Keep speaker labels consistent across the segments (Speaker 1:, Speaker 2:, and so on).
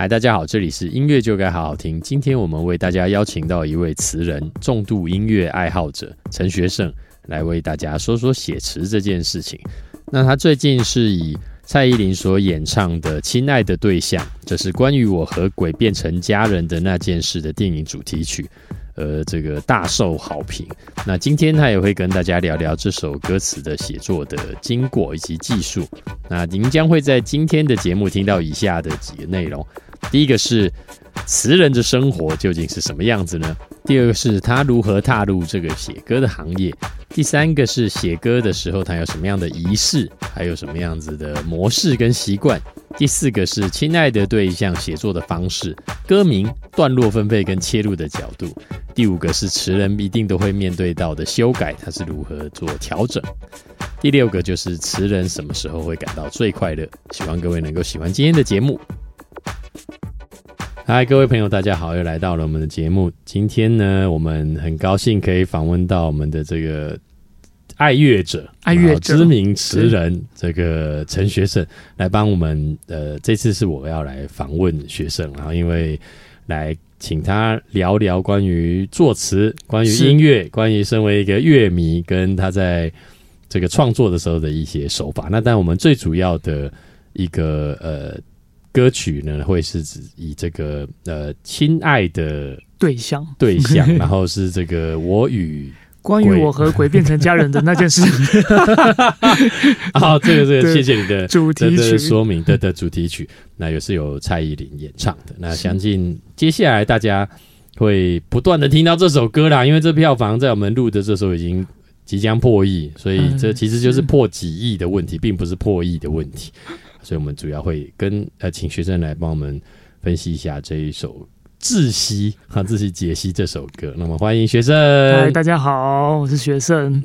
Speaker 1: 嗨，大家好，这里是音乐就该好好听。今天我们为大家邀请到一位词人、重度音乐爱好者陈学圣，来为大家说说写词这件事情。那他最近是以蔡依林所演唱的《亲爱的对象》，这是关于我和鬼变成家人的那件事的电影主题曲，呃，这个大受好评。那今天他也会跟大家聊聊这首歌词的写作的经过以及技术。那您将会在今天的节目听到以下的几个内容。第一个是词人的生活究竟是什么样子呢？第二个是他如何踏入这个写歌的行业？第三个是写歌的时候他有什么样的仪式，还有什么样子的模式跟习惯？第四个是亲爱的对象写作的方式、歌名、段落分配跟切入的角度。第五个是词人一定都会面对到的修改，他是如何做调整？第六个就是词人什么时候会感到最快乐？希望各位能够喜欢今天的节目。嗨，各位朋友，大家好，又来到了我们的节目。今天呢，我们很高兴可以访问到我们的这个爱乐者、
Speaker 2: 爱乐
Speaker 1: 知名词人这个陈学圣来帮我们。呃，这次是我要来访问学圣，然后因为来请他聊聊关于作词、关于音乐、关于身为一个乐迷跟他在这个创作的时候的一些手法。那但我们最主要的一个呃。歌曲呢，会是指以这个呃亲爱的
Speaker 2: 对象
Speaker 1: 对象，然后是这个我与
Speaker 2: 关于我和鬼变成家人的那件事。
Speaker 1: 好，这个这个，谢谢你的
Speaker 2: 主题曲
Speaker 1: 说明的的主题曲，那也是由蔡依林演唱的。那相信接下来大家会不断的听到这首歌啦，因为这票房在我们录的这时候已经即将破亿，所以这其实就是破几亿的问题，并不是破亿的问题。所以，我们主要会跟呃，请学生来帮我们分析一下这一首《窒息》哈，窒息解析这首歌。那么，欢迎学生。
Speaker 2: 嗨，大家好，我是学生。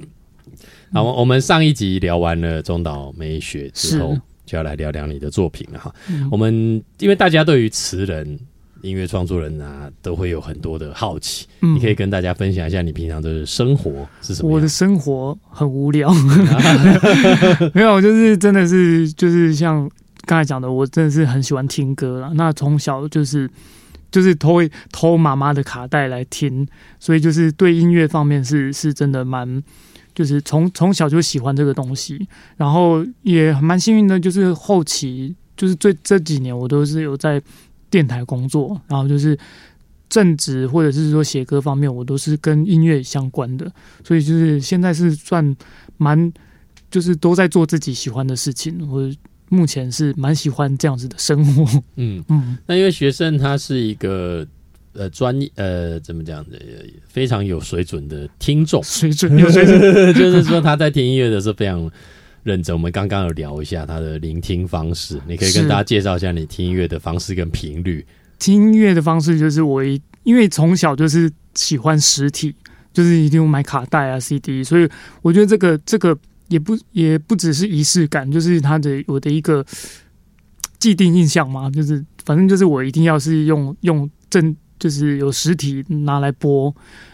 Speaker 1: 好，我们上一集聊完了中岛美雪之后，就要来聊聊你的作品了哈。我们因为大家对于词人、音乐创作人啊，都会有很多的好奇，你可以跟大家分享一下你平常的生活是什么？
Speaker 2: 我的生活很无聊，没有，就是真的是就是像。刚才讲的，我真的是很喜欢听歌了。那从小就是就是偷偷妈妈的卡带来听，所以就是对音乐方面是是真的蛮，就是从从小就喜欢这个东西。然后也蛮幸运的，就是后期就是这这几年我都是有在电台工作，然后就是正职或者是说写歌方面，我都是跟音乐相关的。所以就是现在是算蛮，就是都在做自己喜欢的事情，或者。目前是蛮喜欢这样子的生活，
Speaker 1: 嗯嗯。那因为学生他是一个呃专业呃怎么讲的非常有水准的听众，
Speaker 2: 水准有水准，
Speaker 1: 就是说他在听音乐的时候非常认真。我们刚刚有聊一下他的聆听方式，你可以跟大家介绍一下你听音乐的方式跟频率。
Speaker 2: 听音乐的方式就是我一因为从小就是喜欢实体，就是一定买卡带啊 CD，所以我觉得这个这个。也不也不只是仪式感，就是他的我的一个既定印象嘛，就是反正就是我一定要是用用正，就是有实体拿来播，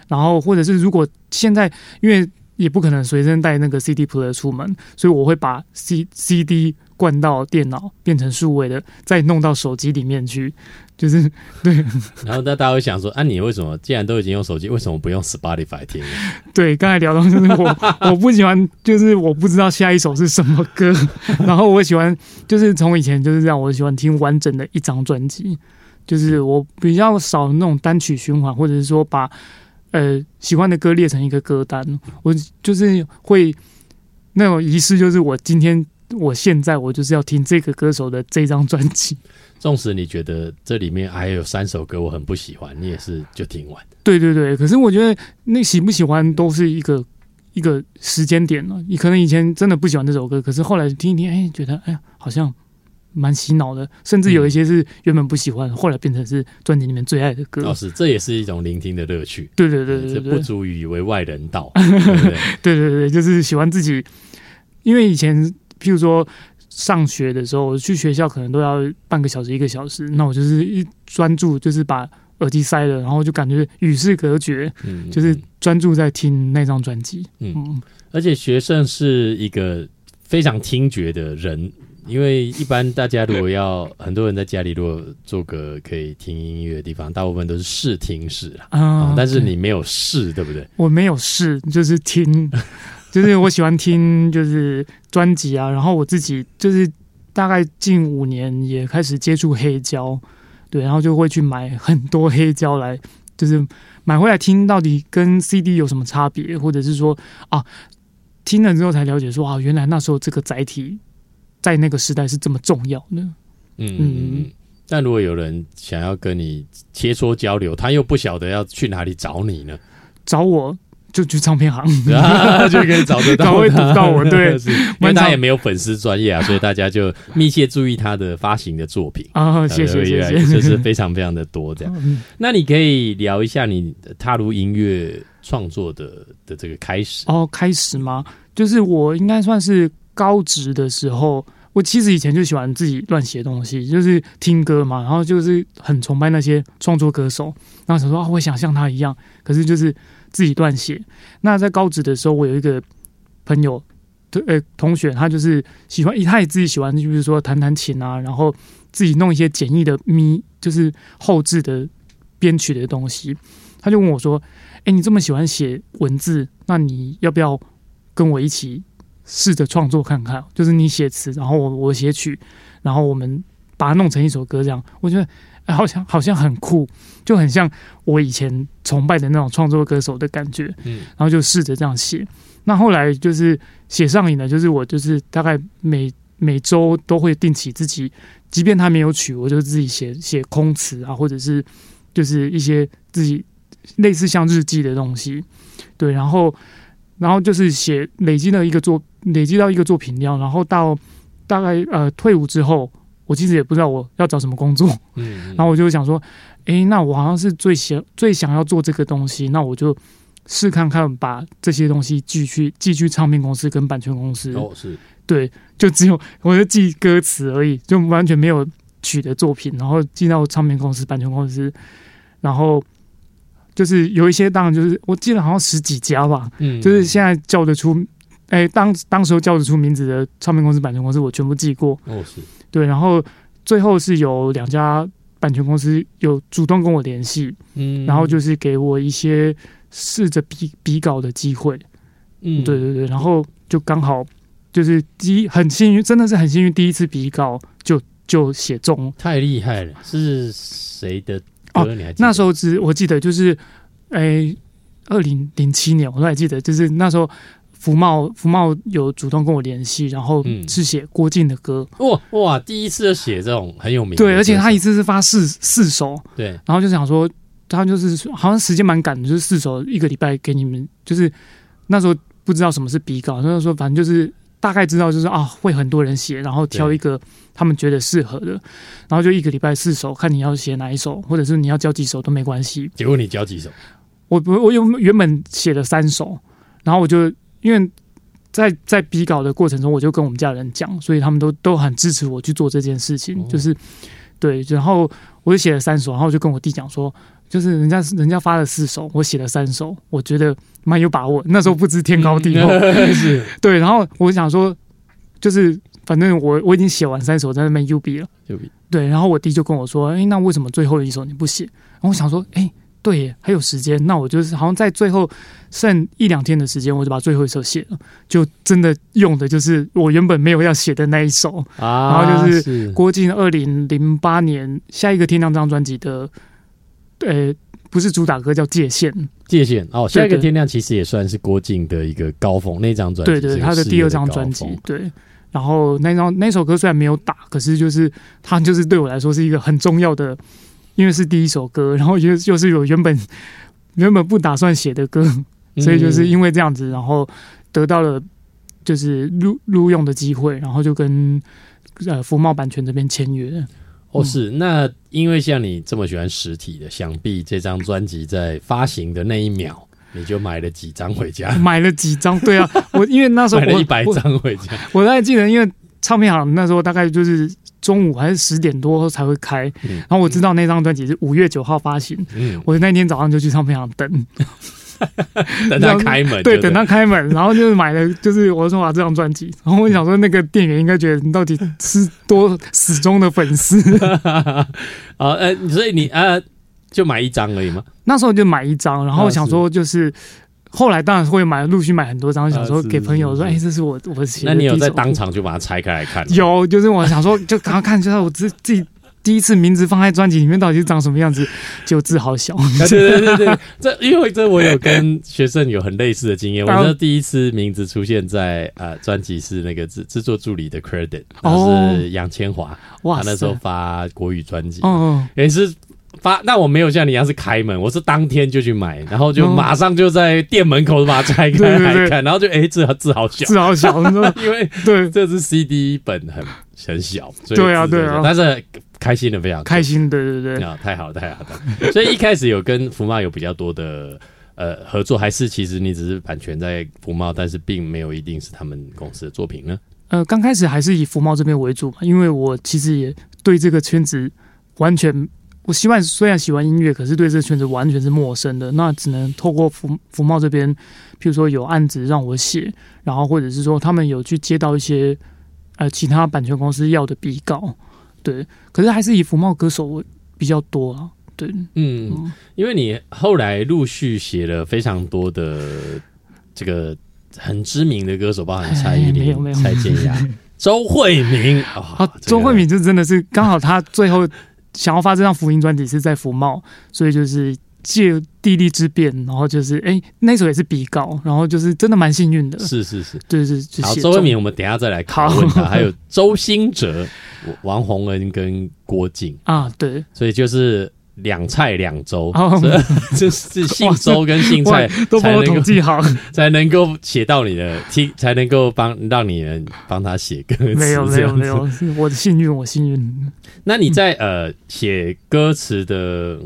Speaker 2: 然后或者是如果现在因为也不可能随身带那个 CD player 出门，所以我会把 C CD 灌到电脑变成数位的，再弄到手机里面去。就是对，
Speaker 1: 然后那大家会想说啊，你为什么既然都已经用手机，为什么不用 Spotify 听？
Speaker 2: 对，刚才聊到就是我 我不喜欢，就是我不知道下一首是什么歌，然后我喜欢就是从以前就是这样，我喜欢听完整的一张专辑，就是我比较少那种单曲循环，或者是说把呃喜欢的歌列成一个歌单，我就是会那种仪式，就是我今天我现在我就是要听这个歌手的这张专辑。
Speaker 1: 纵使你觉得这里面还有三首歌我很不喜欢，你也是就听完。
Speaker 2: 对对对，可是我觉得那喜不喜欢都是一个一个时间点了。你可能以前真的不喜欢这首歌，可是后来听一听，哎，觉得哎呀，好像蛮洗脑的。甚至有一些是原本不喜欢，后来变成是专辑里面最爱的歌。
Speaker 1: 老师，这也是一种聆听的乐趣。
Speaker 2: 对对对对，
Speaker 1: 这不足以为外人道。
Speaker 2: 对对对，就是喜欢自己，因为以前譬如说。上学的时候，去学校可能都要半个小时、一个小时。那我就是一专注，就是把耳机塞了，然后就感觉与世隔绝，嗯，就是专注在听那张专辑。
Speaker 1: 嗯，而且学生是一个非常听觉的人，因为一般大家如果要很多人在家里如果做个可以听音乐的地方，大部分都是试听室啦。
Speaker 2: 啊
Speaker 1: 啊，但是你没有试，对不对？
Speaker 2: 我没有试，就是听，就是我喜欢听就是专辑啊，然后我自己就是大概近五年也开始接触黑胶，对，然后就会去买很多黑胶来，就是买回来听到底跟 CD 有什么差别，或者是说啊，听了之后才了解说啊，原来那时候这个载体在那个时代是这么重要呢。
Speaker 1: 嗯。但如果有人想要跟你切磋交流，他又不晓得要去哪里找你呢？
Speaker 2: 找我就去唱片行，
Speaker 1: 啊，就可以找得到
Speaker 2: 找到我对
Speaker 1: 是 因为他也没有粉丝专业啊，所以大家就密切注意他的发行的作品。
Speaker 2: 啊，谢谢谢谢，
Speaker 1: 就是非常非常的多这样。
Speaker 2: 嗯
Speaker 1: 那你可以聊一下你踏入音乐创作的的这个开始。
Speaker 2: 哦，开始吗？就是我应该算是高职的时候，我其实以前就喜欢自己乱写东西，就是听歌嘛，然后就是很崇拜那些创作歌手，然后想说啊，我想像他一样，可是就是自己乱写。那在高职的时候，我有一个朋友，呃，同学，他就是喜欢，他也自己喜欢，就是说弹弹琴啊，然后自己弄一些简易的咪，就是后置的编曲的东西。他就问我说：“哎，你这么喜欢写文字，那你要不要跟我一起试着创作看看？就是你写词，然后我我写曲，然后我们把它弄成一首歌，这样我觉得、哎好像好像很酷，就很像我以前崇拜的那种创作歌手的感觉。
Speaker 1: 嗯
Speaker 2: 然后就试着这样写。那后来就是写上瘾了，就是我就是大概每每周都会定期自己，即便他没有曲，我就自己写写空词啊，或者是就是一些自己类似像日记的东西，对，然后然后就是写累积了一个作累积到一个作品量，然后到大概呃退伍之后，我其实也不知道我要找什么工作，
Speaker 1: 嗯，
Speaker 2: 然后我就想说，诶，那我好像是最想最想要做这个东西，那我就试看看把这些东西寄去寄去唱片公司跟版权公司，
Speaker 1: 哦是。
Speaker 2: 对，就只有我就记歌词而已，就完全没有曲的作品，然后寄到唱片公司、版权公司，然后就是有一些当然就是我记得好像十几家吧，
Speaker 1: 嗯
Speaker 2: 就是现在叫得出，哎，当当时候叫得出名字的唱片公司、版权公司，我全部记过。
Speaker 1: 哦是
Speaker 2: 对，然后最后是有两家版权公司有主动跟我联系，
Speaker 1: 嗯
Speaker 2: 然后就是给我一些试着比比稿的机会。
Speaker 1: 嗯
Speaker 2: 对对对，然后就刚好就是第一很幸运，真的是很幸运，第一次比稿就就写中。
Speaker 1: 太厉害了，是谁的
Speaker 2: 哦那时候只我记得就是，哎，二零零七年我都还记得，就是那时候。福茂福茂有主动跟我联系，然后
Speaker 1: 嗯。
Speaker 2: 是写郭靖的歌，
Speaker 1: 哇哇，第一次就写这种很有名的，
Speaker 2: 对，而且他一次是发四四首，
Speaker 1: 对。
Speaker 2: 然后就想说，他就是好像时间蛮赶的，就是四首一个礼拜给你们，就是那时候不知道什么是比稿，那时候说反正就是大概知道就是啊会很多人写，然后挑一个他们觉得适合的，然后就一个礼拜四首，看你要写哪一首，或者是你要交几首都没关系。
Speaker 1: 结果你交几首？
Speaker 2: 我我我原原本写了三首，然后我就因为在在比稿的过程中，我就跟我们家人讲，所以他们都都很支持我去做这件事情，
Speaker 1: 哦
Speaker 2: 就是对，然后我就写了三首，然后我就跟我弟讲说，就是人家人家发了四首，我写了三首，我觉得蛮有把握。那时候不知天高地厚，对，然后我想说，就是反正我我已经写完三首在那边 U B 了，对，然后我弟就跟我说，哎，那为什么最后一首你不写？然后我想说，哎。对耶，还有时间，那我就是好像在最后剩一两天的时间，我就把最后一首写了，就真的用的就是我原本没有要写的那一首。
Speaker 1: 啊，
Speaker 2: 然后就是
Speaker 1: 是
Speaker 2: 郭靖二零零八年下一个天亮这张专辑的，呃，不是主打歌叫《界限》，
Speaker 1: 界限哦，下一个天亮其实也算是郭靖的一个高峰，那张专辑
Speaker 2: 对对，他的第二张专辑，对。然后那张那首歌虽然没有打，可是就是他就是对我来说是一个很重要的，因为是第一首歌，然后又又是有原本原本不打算写的歌，所以就是
Speaker 1: 嗯
Speaker 2: 因为这样子，然后得到了就是录录用的机会，然后就跟呃福茂版权这边签约。
Speaker 1: 哦是那因为像你这么喜欢实体的，想必这张专辑在发行的那一秒，你就买了几张回家，
Speaker 2: 买了几张，对啊，我因为那时候我
Speaker 1: 买了一百
Speaker 2: 我
Speaker 1: 张回家，
Speaker 2: 我 大概记得，因为唱片行那时候大概就是中午还是十点多才会开，
Speaker 1: 嗯
Speaker 2: 然后我知道那张专辑是五月九号发行，
Speaker 1: 嗯，
Speaker 2: 我那天早上就去唱片行等，
Speaker 1: 等他开门，
Speaker 2: 对，等他开门，然后就是买了，就是我说把这张专辑，然后我想说那个店员应该觉得你到底是多死忠的粉丝
Speaker 1: 啊，呃，所以你呃就买一张而已吗？
Speaker 2: 那时候就买一张，然后想说就是后来当然会买，陆续买很多张，想说给朋友说，哎，这是我我写。
Speaker 1: 那你有在当场就把它拆开来看？
Speaker 2: 有，就是我想说就赶快看，就是我自自己。第一次名字放在专辑里面，到底是长什么样子？就字好小。
Speaker 1: 对对对对，这因为这我有跟学生有很类似的经验。我的第一次名字出现在呃专辑是那个制制作助理的 credit，他是杨千华。哇，他那时候发国语专辑，嗯，也是发。那我没有像你一样是开门，我是当天就去买，然后就马上就在店门口把它拆开来 看，然后就哎字字好小，
Speaker 2: 字好小，
Speaker 1: 因为对这是 CD 本很很小，
Speaker 2: 对啊对啊，
Speaker 1: 但是。开心的非常
Speaker 2: 开心，对对对，
Speaker 1: 啊，太好太好了。所以一开始有跟福茂有比较多的呃合作，还是其实你只是版权在福茂，但是并没有一定是他们公司的作品呢？
Speaker 2: 呃，刚开始还是以福茂这边为主嘛，因为我其实也对这个圈子完全，我希望虽然喜欢音乐，可是对这个圈子完全是陌生的，那只能透过福福茂这边，譬如说有案子让我写，然后或者是说他们有去接到一些呃其他版权公司要的笔稿。对，可是还是以福茂歌手比较多啊。对，
Speaker 1: 嗯，因为你后来陆续写了非常多的这个很知名的歌手，包含蔡依林、蔡健雅、周慧敏啊。
Speaker 2: 周慧敏就真的是刚好，他最后想要发这张福音专辑是在福茂，所以就是。借地利之便，然后就是哎，那首也是比稿，然后就是真的蛮幸运的。
Speaker 1: 是是是，
Speaker 2: 对是。
Speaker 1: 好，周慧敏，我们等下再来考问他。还有周兴哲、王洪恩跟郭靖
Speaker 2: 啊，对，
Speaker 1: 所以就是两菜两周，这是姓周跟姓蔡
Speaker 2: 都帮我统计好，
Speaker 1: 才能够写到你的听，才能够帮让你们帮他写歌词。
Speaker 2: 没有没有没有，我的幸运，我幸运。
Speaker 1: 那你在呃写歌词的？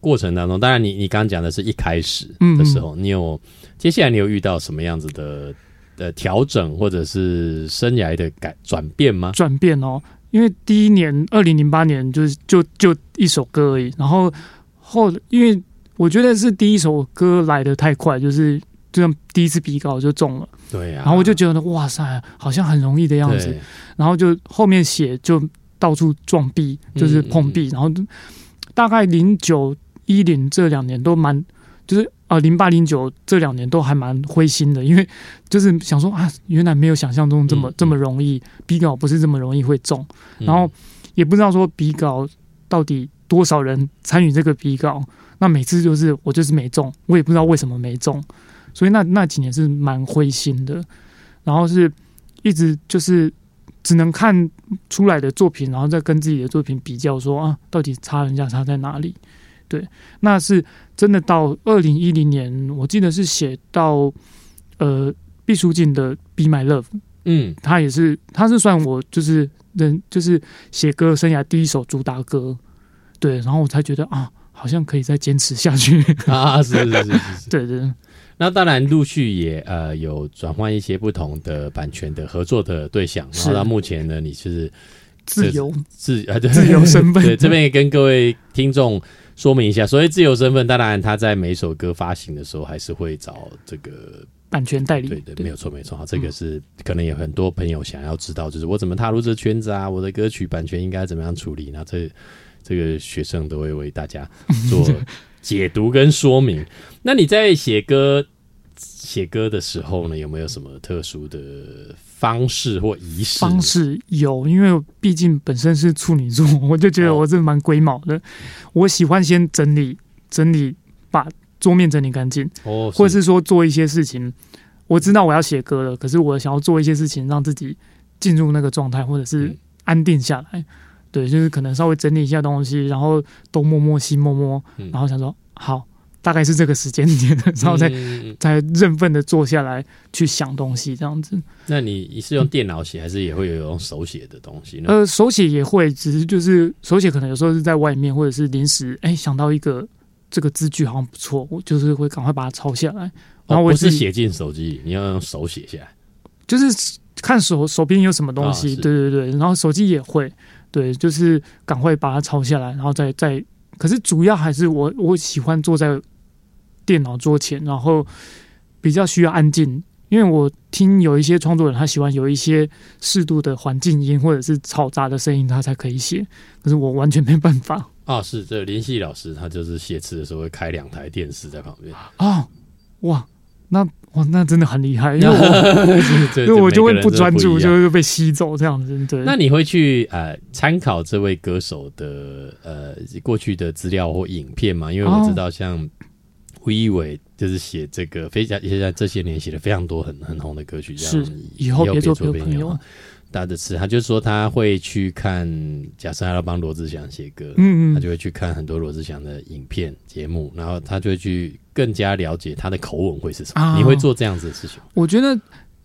Speaker 1: 过程当中，当然你你刚刚讲的是一开始的时候，你有接下来你有遇到什么样子的的调整，或者是生涯的改转变吗？
Speaker 2: 转变哦，因为第一年二零零八年就是就就一首歌而已，然后后因为我觉得是第一首歌来的太快，就是就像第一次比稿就中了，
Speaker 1: 对呀，
Speaker 2: 然后我就觉得哇塞，好像很容易的样子，然后就后面写就到处撞壁，就是碰壁，然后大概零九。一零这两年都蛮，就是啊，零八零九这两年都还蛮灰心的，因为就是想说啊，原来没有想象中这么这么容易，比稿不是这么容易会中，然后也不知道说比稿到底多少人参与这个比稿，那每次就是我就是没中，我也不知道为什么没中，所以那那几年是蛮灰心的，然后是一直就是只能看出来的作品，然后再跟自己的作品比较，说啊，到底差人家差在哪里。对，那是真的。到二零一零年，我记得是写到呃毕书尽的《Be My Love》，嗯，他也是，他是算我就是人就是写歌生涯第一首主打歌，对，然后我才觉得啊，好像可以再坚持下去
Speaker 1: 啊，是是是是 是，
Speaker 2: 对对。
Speaker 1: 那当然，陆续也呃有转换一些不同的版权的合作的对象，然后到目前呢，你是
Speaker 2: 自由
Speaker 1: 自啊
Speaker 2: 自由身份，
Speaker 1: 对，这边也跟各位听众。说明一下，所谓自由身份，当然他在每首歌发行的时候，还是会找这个
Speaker 2: 版权代理。
Speaker 1: 对对，没有错没错。这个是可能有很多朋友想要知道，就是我怎么踏入这圈子啊？我的歌曲版权应该怎么样处理？那这这个学生都会为大家做解读跟说明。那你在写歌写歌的时候呢，有没有什么特殊的？方式或仪式
Speaker 2: 方式有，因为毕竟本身是处女座，我就觉得我是蛮龟毛的。我喜欢先整理整理，把桌面整理干净，哦，或者是说做一些事情。我知道我要写歌了，可是我想要做一些事情，让自己进入那个状态，或者是安定下来。对，就是可能稍微整理一下东西，然后东摸摸西摸摸，然后想说好。大概是这个时间点，然后再再认份的坐下来去想东西，这样子。
Speaker 1: 那你你是用电脑写，还是也会有用手写的东西呢？
Speaker 2: 呃，手写也会，只是就是手写可能有时候是在外面，或者是临时哎想到一个这个字句好像不错，我就是会赶快把它抄下来。然后我
Speaker 1: 是写进手机里，你要用手写下来，
Speaker 2: 就是看手手边有什么东西，对对对。然后手机也会，对，就是赶快把它抄下来，然后再再。可是主要还是我我喜欢坐在电脑桌前，然后比较需要安静。因为我听有一些创作人，他喜欢有一些适度的环境音或者是嘈杂的声音，他才可以写。可是我完全没办法。
Speaker 1: 啊，是这林夕老师，他就是写词的时候会开两台电视在旁边。
Speaker 2: 啊，哇，那哇那真的很厉害，因为我因为我就会不专注，就会被吸走这样子。对，
Speaker 1: 那你会去呃参考这位歌手的呃过去的资料或影片吗？因为我知道像胡一伟就是写这个非常现在这些年写的非常多很很红的歌曲，
Speaker 2: 是以后别做朋友。
Speaker 1: 大的词，他就说他会去看，假设他要帮罗志祥写歌，嗯嗯，他就会去看很多罗志祥的影片节目，然后他就会去更加了解他的口吻会是什么。你会做这样子的事情？
Speaker 2: 我觉得，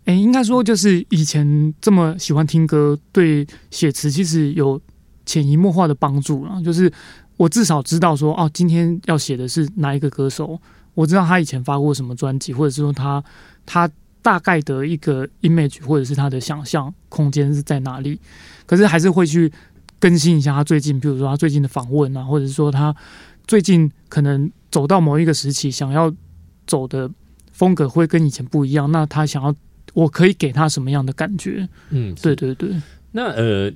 Speaker 2: 哎，应该说就是以前这么喜欢听歌，对写词其实有潜移默化的帮助了。就是我至少知道说，哦，今天要写的是哪一个歌手，我知道他以前发过什么专辑，或者是说他他。大概的一个 image 或者是他的想象空间是在哪里？可是还是会去更新一下他最近，比如说他最近的访问啊，或者是说他最近可能走到某一个时期，想要走的风格会跟以前不一样。那他想要，我可以给他什么样的感觉？嗯，对对对。
Speaker 1: 那呃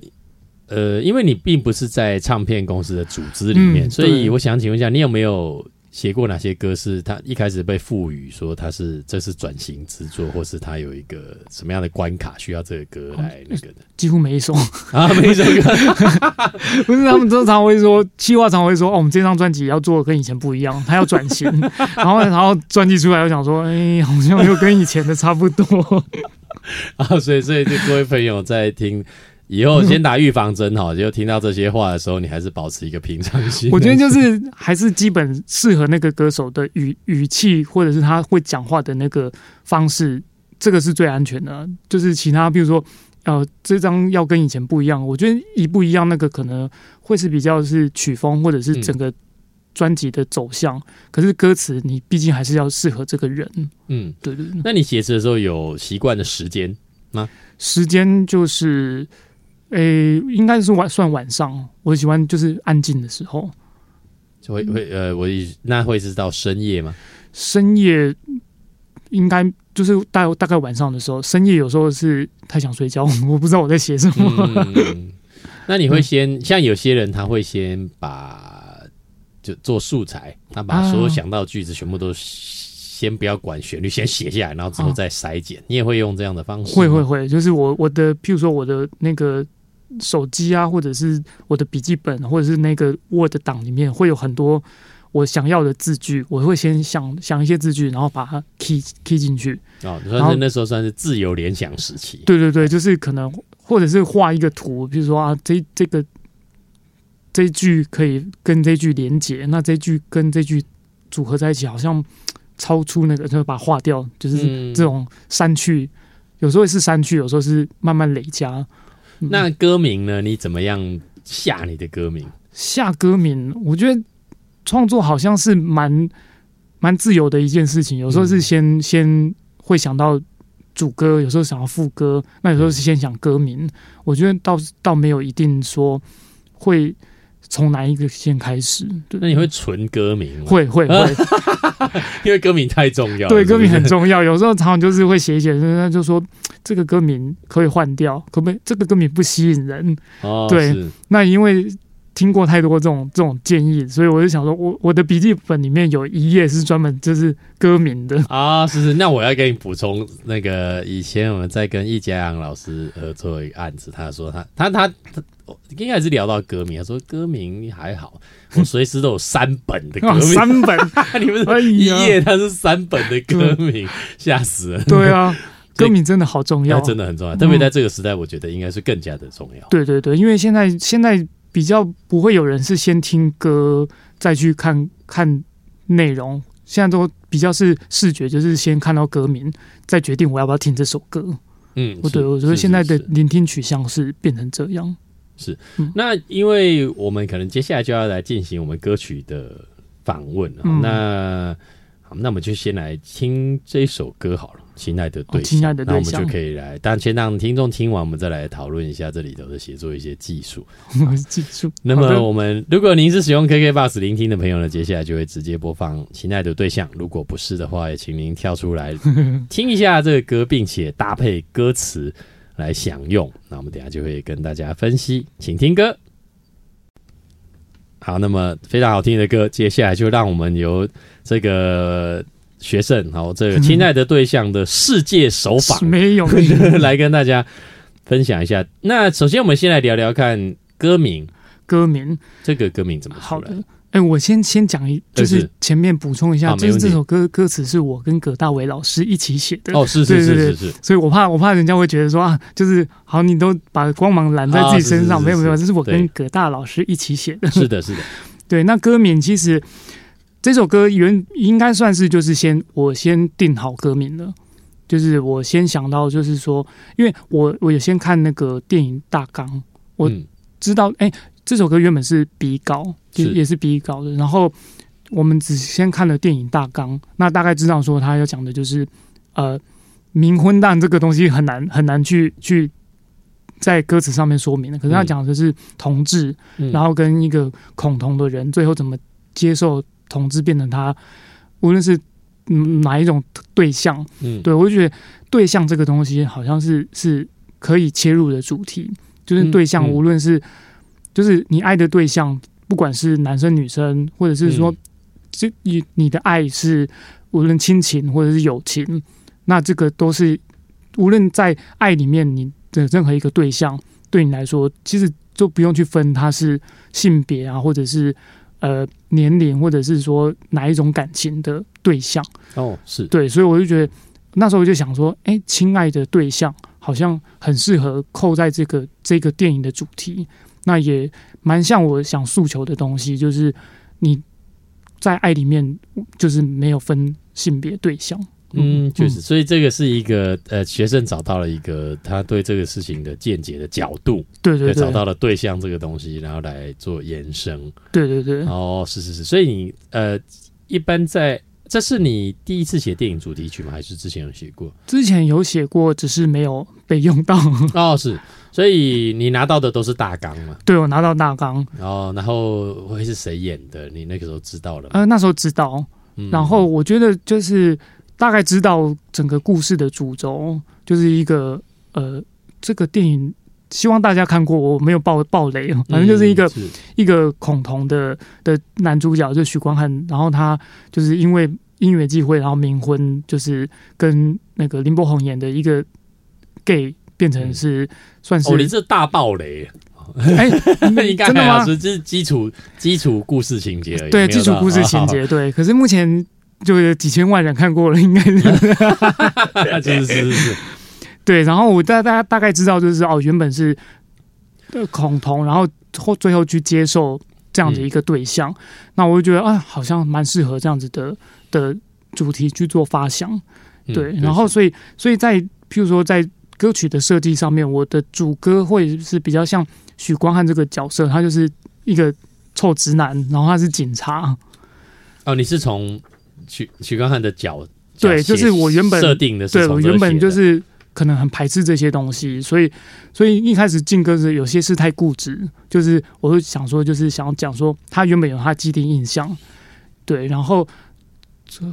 Speaker 1: 呃，因为你并不是在唱片公司的组织里面，所以我想请问一下，你有没有？写过哪些歌是他一开始被赋予说他是这是转型之作，或是他有一个什么样的关卡需要这个歌来那个的？
Speaker 2: 几乎每一首
Speaker 1: 啊，每一首歌
Speaker 2: 不是他们通常会说，企划常会说哦，我们这张专辑要做跟以前不一样，他要转型，然后然后专辑出来，我想说，哎，好像又跟以前的差不多
Speaker 1: 啊，所以所以就各位朋友在听。以后先打预防针哈，就听到这些话的时候，你还是保持一个平常心。
Speaker 2: 我觉得就是还是基本适合那个歌手的语语气，或者是他会讲话的那个方式，这个是最安全的。就是其他，比如说，呃，这张要跟以前不一样，我觉得一不一样，那个可能会是比较是曲风，或者是整个专辑的走向。可是歌词，你毕竟还是要适合这个人。嗯，对对。
Speaker 1: 那你写词的时候有习惯的时间吗？
Speaker 2: 时间就是。诶，应该是晚算晚上，我喜欢就是安静的时候，
Speaker 1: 就会会呃，我那会是到深夜吗？
Speaker 2: 深夜应该就是大大概晚上的时候，深夜有时候是太想睡觉，我不知道我在写什么。
Speaker 1: 那你会先像有些人，他会先把就做素材，他把所有想到句子全部都先不要管旋律，先写下来，然后之后再筛减。你也会用这样的方式？
Speaker 2: 会会会，就是我我的譬如说我的那个。手机啊，或者是我的笔记本，或者是那个 Word 档里面，会有很多我想要的字句。我会先想想一些字句，然后把它 key key 进去。
Speaker 1: 哦，你说那时候算是自由联想时期。
Speaker 2: 对对对，就是可能或者是画一个图，比如说啊，这这个这句可以跟这句连接，那这句跟这句组合在一起，好像超出那个，就把它划掉，就是这种删去。有时候是删去，有时候是慢慢累加。
Speaker 1: 那歌名呢？你怎么样下你的歌名？
Speaker 2: 下歌名，我觉得创作好像是蛮蛮自由的一件事情。有时候是先先会想到主歌，有时候想要副歌，那有时候是先想歌名。我觉得倒倒没有一定说会。从哪一个先开始？
Speaker 1: 那你会存歌名？
Speaker 2: 会会会，
Speaker 1: 因为歌名太重要。
Speaker 2: 对，歌名很重要。有时候常常就是会写一写，那就说这个歌名可以换掉，可不可以？这个歌名不吸引人。哦，对。那因为听过太多这种这种建议，所以我就想说，我我的笔记本里面有一页是专门就是歌名的
Speaker 1: 啊。是是，那我要给你补充那个，以前我们在跟易家阳老师合作一个案子，他说他他他他。应该是聊到歌名，他说歌名还好，我随时都有三本的歌名，
Speaker 2: 三本，
Speaker 1: 你们一页他是三本的歌名，吓死了。
Speaker 2: 对啊，歌名真的好重要，
Speaker 1: 真的很重要，特别在这个时代，我觉得应该是更加的重要。
Speaker 2: 对对对，因为现在现在比较不会有人是先听歌再去看看内容，现在都比较是视觉，就是先看到歌名再决定我要不要听这首歌。嗯，我对，我觉得现在的聆听取向是变成这样。
Speaker 1: 是，那因为我们可能接下来就要来进行我们歌曲的访问嗯。那好，那我们就先来听这首歌好了，《亲爱的对象》。
Speaker 2: 亲爱的对象，
Speaker 1: 那我们就可以来，但先让听众听完，我们再来讨论一下这里头的写作一些技术。
Speaker 2: 技术。
Speaker 1: 那么我们，如果您是使用 KK Bus 聆听的朋友呢，接下来就会直接播放《亲爱的对象》。如果不是的话，也请您跳出来听一下这个歌，并且搭配歌词来享用。那我们等下就会跟大家分析，请听歌。好，那么非常好听的歌，接下来就让我们由这个学生，好，这个亲爱的对象的世界首访，
Speaker 2: 没有
Speaker 1: 来跟大家分享一下。那首先，我们先来聊聊看歌名，
Speaker 2: 歌名
Speaker 1: 这个歌名怎么出来？
Speaker 2: 哎，我先先讲一，就是前面补充一下，就是这首歌歌词是我跟葛大伟老师一起写的。
Speaker 1: 哦，是是是是是，
Speaker 2: 所以我怕我怕人家会觉得说啊，就是好，你都把光芒揽在自己身上，没有没有，这是我跟葛大老师一起写的。
Speaker 1: 是的，是的，
Speaker 2: 对。那歌名其实这首歌原应该算是就是先我先定好歌名了，就是我先想到就是说，因为我我有先看那个电影大纲，我知道哎。这首歌原本是比稿，也也是比稿的。然后我们只先看了电影大纲，那大概知道说他要讲的就是，呃，冥婚蛋这个东西很难很难去去在歌词上面说明的。可是他讲的是同志，然后跟一个恐同的人最后怎么接受同志变成他，无论是哪一种对象，嗯，对我就觉得对象这个东西好像是是可以切入的主题，就是对象无论是。就是你爱的对象，不管是男生女生，或者是说，这你你的爱是无论亲情或者是友情，那这个都是无论在爱里面，你的任何一个对象，对你来说，其实就不用去分他是性别啊，或者是呃年龄，或者是说哪一种感情的对象。
Speaker 1: 哦，是
Speaker 2: 对，所以我就觉得那时候我就想说，哎，亲爱的对象好像很适合扣在这个这个电影的主题。那也蛮像我想诉求的东西，就是你在爱里面，就是没有分性别对象。
Speaker 1: 嗯，确实，所以这个是一个呃，学生找到了一个他对这个事情的见解的角度，
Speaker 2: 对对对，
Speaker 1: 找到了对象这个东西，然后来做延伸。
Speaker 2: 对对对。
Speaker 1: 哦，是是是，所以你呃，一般在这是你第一次写电影主题曲吗？还是之前有写过？
Speaker 2: 之前有写过，只是没有被用到。
Speaker 1: 哦，是。所以你拿到的都是大纲嘛？
Speaker 2: 对，我拿到大纲。
Speaker 1: 哦，然后会是谁演的？你那个时候知道了？
Speaker 2: 呃，那时候知道。然后我觉得就是大概知道整个故事的主轴，就是一个呃，这个电影希望大家看过，我没有爆爆雷，反正就是一个一个恐同的的男主角，就许光汉，然后他就是因为音乐机会，然后冥婚，就是跟那个林柏宏演的一个 gay。变成是算是
Speaker 1: 哦，你这大爆雷，哎，应该真的吗？这是基础基础故事情节而已，
Speaker 2: 对，基础故事情节 对。可是目前就有几千万人看过了，应该是，
Speaker 1: 是是是是，
Speaker 2: 对。然后我大大家大概知道，就是哦，原本是恐同，然后后最后去接受这样的一个对象，那我就觉得啊，好像蛮适合这样子的的主题去做发想，对。然后所以所以在譬如说在。歌曲的设计上面，我的主歌会是比较像许光汉这个角色，他就是一个臭直男，然后他是警察。
Speaker 1: 哦，你是从许许光汉的脚
Speaker 2: 对，就是我原本
Speaker 1: 设定的，
Speaker 2: 对我原本就是可能很排斥这些东西，所以所以一开始进歌是有些事太固执，就是我会想说，就是想要讲说他原本有他既定印象，对，然后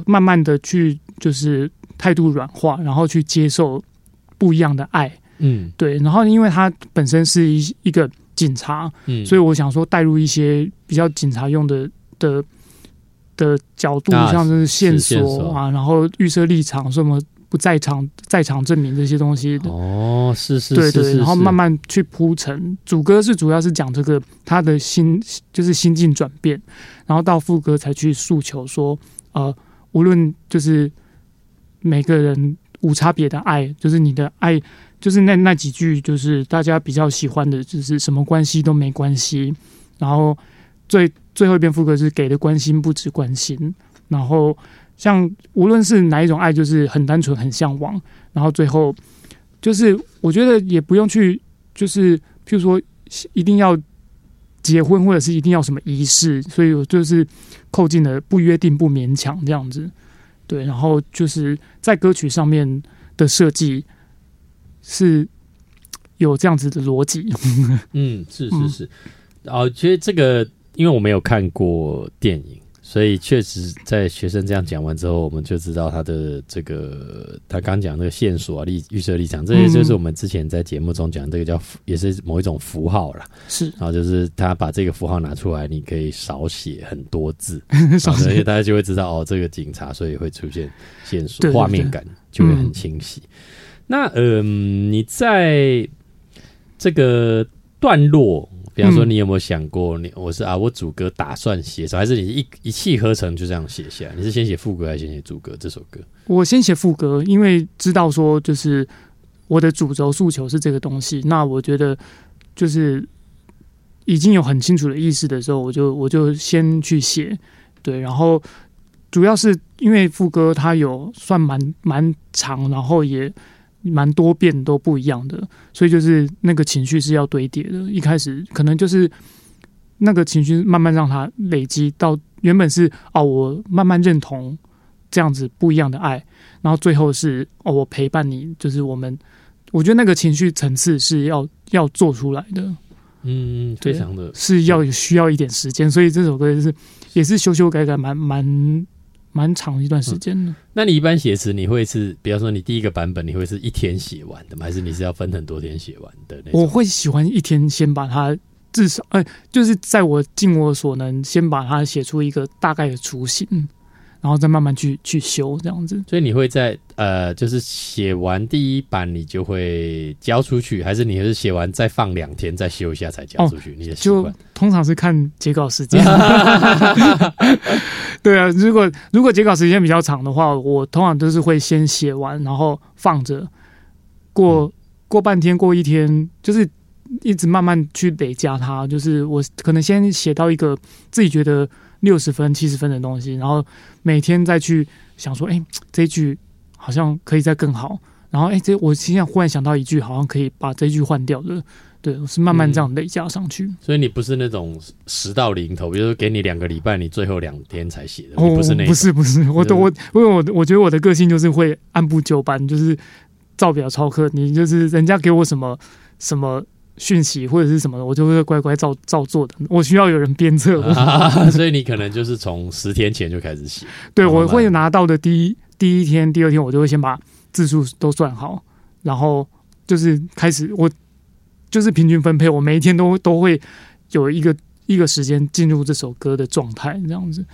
Speaker 2: 慢慢的去就是态度软化，然后去接受。不一样的爱，嗯，对。然后，因为他本身是一一个警察，嗯，所以我想说带入一些比较警察用的的的角度，像是线索啊，然后预设立场，什么不在场在场证明这些东西。
Speaker 1: 哦，是是，
Speaker 2: 对对。然后慢慢去铺陈，主歌是主要是讲这个他的心就是心境转变，然后到副歌才去诉求说，呃，无论就是每个人。无差别的爱，就是你的爱，就是那那几句，就是大家比较喜欢的，就是什么关系都没关系。然后最最后一遍副歌是给的关心不止关心。然后像无论是哪一种爱，就是很单纯、很向往。然后最后就是我觉得也不用去，就是譬如说一定要结婚，或者是一定要什么仪式。所以我就是扣进了不约定、不勉强这样子。对，然后就是在歌曲上面的设计是有这样子的逻辑。
Speaker 1: 嗯，是是是。哦，其实这个，因为我没有看过电影。所以确实，在学生这样讲完之后，我们就知道他的这个他刚讲那个线索啊、立预设立场，这些就是我们之前在节目中讲这个叫也是某一种符号啦。
Speaker 2: 是，
Speaker 1: 然后就是他把这个符号拿出来，你可以少写很多字，少写大家就会知道哦，这个警察，所以会出现线索，画面感就会很清晰。那嗯，你在这个段落。比方说，你有没有想过，你我是啊，我主歌打算写什么，还是你一一气呵成就这样写下？你是先写副歌还是先写主歌？这首歌
Speaker 2: 我先写副歌，因为知道说就是我的主轴诉求是这个东西。那我觉得就是已经有很清楚的意思的时候，我就我就先去写。对，然后主要是因为副歌它有算蛮蛮长，然后也。蛮多变都不一样的，所以就是那个情绪是要堆叠的。一开始可能就是那个情绪慢慢让它累积到原本是哦，我慢慢认同这样子不一样的爱，然后最后是哦，我陪伴你，就是我们。我觉得那个情绪层次是要要做出来的，
Speaker 1: 嗯，非常的
Speaker 2: 是要需要一点时间，所以这首歌就是也是修修改改，蛮蛮。蛮长一段时间的。
Speaker 1: 那你一般写词，你会是，比方说你第一个版本，你会是一天写完的吗？还是你是要分很多天写完的？
Speaker 2: 我会喜欢一天先把它至少，哎，就是在我尽我所能，先把它写出一个大概的雏形。然后再慢慢去去修这样子，
Speaker 1: 所以你会在呃，就是写完第一版你就会交出去，还是你是写完再放两天再修一下才交出去？你的习惯
Speaker 2: 通常是看截稿时间。对啊，如果如果截稿时间比较长的话，我通常都是会先写完，然后放着过过半天，过一天，就是一直慢慢去累加它。就是我可能先写到一个自己觉得。六十分、七十分的东西，然后每天再去想说，哎，这句好像可以再更好。然后，哎，这我现在忽然想到一句，好像可以把这句换掉的。对，我是慢慢这样累加上去。
Speaker 1: 所以你不是那种十到零头，比如说给你两个礼拜，你最后两天才写的，不是那？
Speaker 2: 不是不是，我我因为我我觉得我的个性就是会按部就班，就是照表抄课。你就是人家给我什么什么。讯息或者是什么的，我就会乖乖照照做的。我需要有人鞭策我，
Speaker 1: 所以你可能就是从十天前就开始写。
Speaker 2: 对，我会拿到的第一第一天、第二天，我就会先把字数都算好，然后就是开始我就是平均分配，我每一天都都会有一个一个时间进入这首歌的状态，这样子。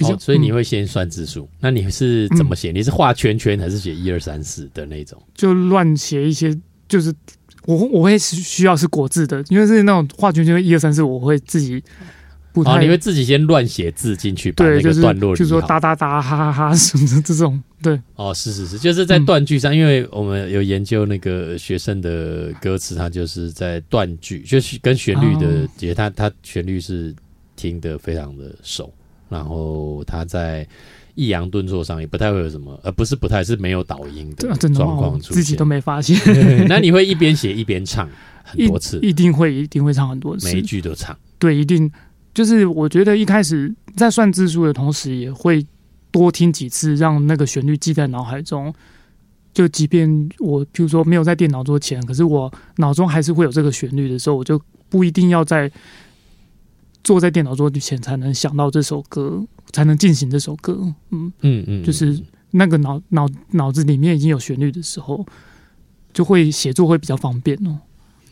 Speaker 1: 哦，所以你会先算字数？那你是怎么写？你是画圈圈还是写一二三四的那种？
Speaker 2: 就乱写一些，就是。我我会需要是国字的，因为是那种画圈圈一二三四，我会自己不太。
Speaker 1: 你会自己先乱写字进去，把那个段落
Speaker 2: 就说哒哒哒哈哈哈什么的这种，对。
Speaker 1: 哦，是是是，就是在断句上，因为我们有研究那个学生的歌词，他就是在断句，就是跟旋律的节，他他旋律是听得非常的熟，然后他在。抑扬顿挫上也不太会有什么，呃，不是不太是没有导音的状况出
Speaker 2: 现，自己都没发现。
Speaker 1: 那你会一边写一边唱很多次？
Speaker 2: 一定会，一定会唱很多次，
Speaker 1: 每一句都唱。
Speaker 2: 对，一定就是我觉得一开始在算字数的同时，也会多听几次，让那个旋律记在脑海中。就即便我比如说没有在电脑桌前，可是我脑中还是会有这个旋律的时候，我就不一定要在坐在电脑桌前才能想到这首歌。才能进行这首歌，
Speaker 1: 嗯嗯嗯，
Speaker 2: 就是那个脑脑脑子里面已经有旋律的时候，就会写作会比较方便哦。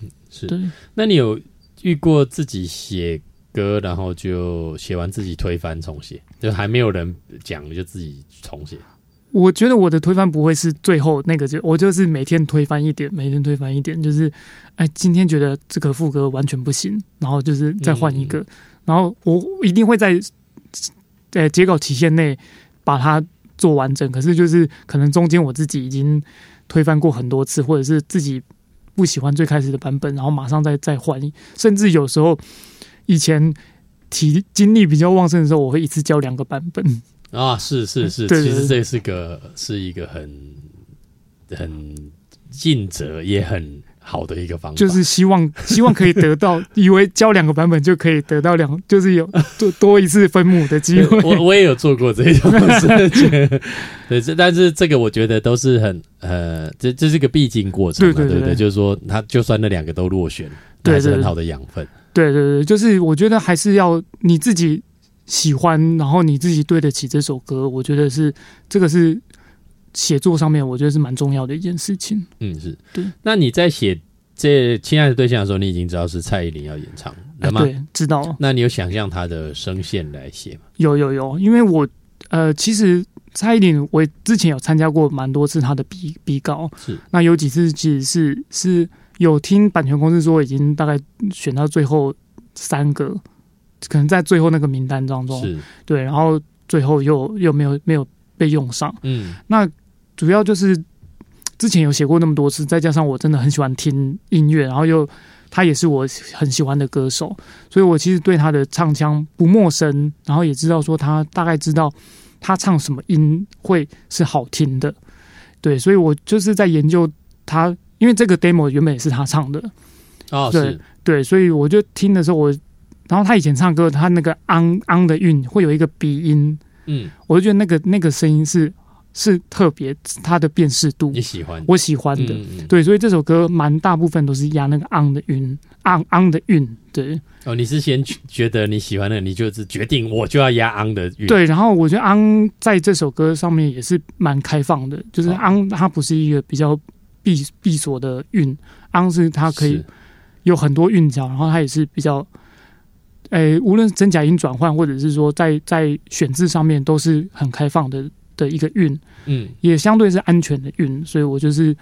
Speaker 1: 嗯，是。对，那你有遇过自己写歌，然后就写完自己推翻重写，就还没有人讲就自己重写？
Speaker 2: 我觉得我的推翻不会是最后那个，就我就是每天推翻一点，每天推翻一点，就是哎，今天觉得这个副歌完全不行，然后就是再换一个，然后我一定会在。在截稿期限内把它做完整，可是就是可能中间我自己已经推翻过很多次，或者是自己不喜欢最开始的版本，然后马上再再换，甚至有时候以前体精力比较旺盛的时候，我会一次交两个版本
Speaker 1: 啊，是是是，其实这是个是一个很很尽责也很。好的一个方法，
Speaker 2: 就是希望希望可以得到，以为教两个版本就可以得到两，就是有多多一次分母的机会。
Speaker 1: 我我也有做过这种事情，对，这但是这个我觉得都是很呃，这这是个必经过程嘛，
Speaker 2: 对对对？
Speaker 1: 就是说，他就算那两个都落选，
Speaker 2: 对
Speaker 1: 很好的养分。
Speaker 2: 对对对，就是我觉得还是要你自己喜欢，然后你自己对得起这首歌，我觉得是这个是写作上面，我觉得是蛮重要的一件事情。
Speaker 1: 嗯，是
Speaker 2: 对。
Speaker 1: 那你在写这《亲爱的对象》的时候，你已经知道是蔡依林要演唱了吗？
Speaker 2: 对，知道。
Speaker 1: 那你有想象她的声线来写吗？
Speaker 2: 有有有，因为我呃，其实蔡依林我之前有参加过蛮多次她的比比稿，
Speaker 1: 是
Speaker 2: 那有几次其实是是有听版权公司说已经大概选到最后三个，可能在最后那个名单当中，对，然后最后又又没有没有被用上。
Speaker 1: 嗯。
Speaker 2: 那主要就是之前有写过那么多次，再加上我真的很喜欢听音乐，然后又他也是我很喜欢的歌手，所以我其实对他的唱腔不陌生，然后也知道说他大概知道他唱什么音会是好听的，对，所以我就是在研究他，因为这个 demo 原本也是他唱的，
Speaker 1: 哦，
Speaker 2: 对，对，所以我就听的时候我。然后他以前唱歌，他那个昂昂的韵会有一个鼻音，
Speaker 1: 嗯，
Speaker 2: 我就觉得那个那个声音是是特别，它的辨识度
Speaker 1: 你喜欢
Speaker 2: 我喜欢的。
Speaker 1: 嗯嗯
Speaker 2: 对，所以这首歌蛮大部分都是压那个昂的韵，昂昂的韵。对
Speaker 1: 哦，你是先觉得你喜欢的，你就是决定我就要压昂的韵，
Speaker 2: 对，然后我觉得昂在这首歌上面也是蛮开放的，就是
Speaker 1: 哦
Speaker 2: 昂它不是一个比较闭闭锁的韵，昂是它可以有很多韵脚，然后它也是比较。诶，无论是真假音转换，或者是说在在选字上面，都是很开放的的一个韵。
Speaker 1: 嗯
Speaker 2: 也相对是安全的韵，所以我就是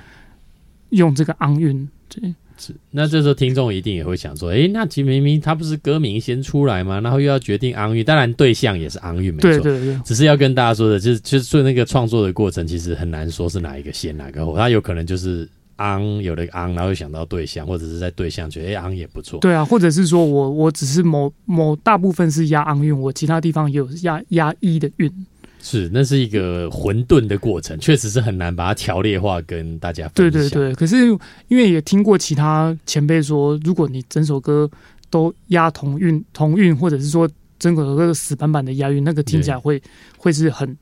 Speaker 2: 用这个昂韵。对，
Speaker 1: 是。那这时候听众一定也会想说，诶，那其实明明他不是歌名先出来吗？然后又要决定昂韵，当然对象也是昂韵，没错。
Speaker 2: 对对对
Speaker 1: 只是要跟大家说的，就是就是做那个创作的过程，其实很难说是哪一个先哪个后，他有可能就是昂有了昂，然后又想到对象，或者是在对象觉得哎昂也不错。
Speaker 2: 对啊，或者是说我我只是某某大部分是押昂韵，我其他地方也有押押一的韵。
Speaker 1: 是，那是一个混沌的过程，确实是很难把它条列化跟大家分享。
Speaker 2: 对对对，可是因为也听过其他前辈说，如果你整首歌都押同韵同韵，或者是说整首歌死板板的押韵，那个听起来会会是很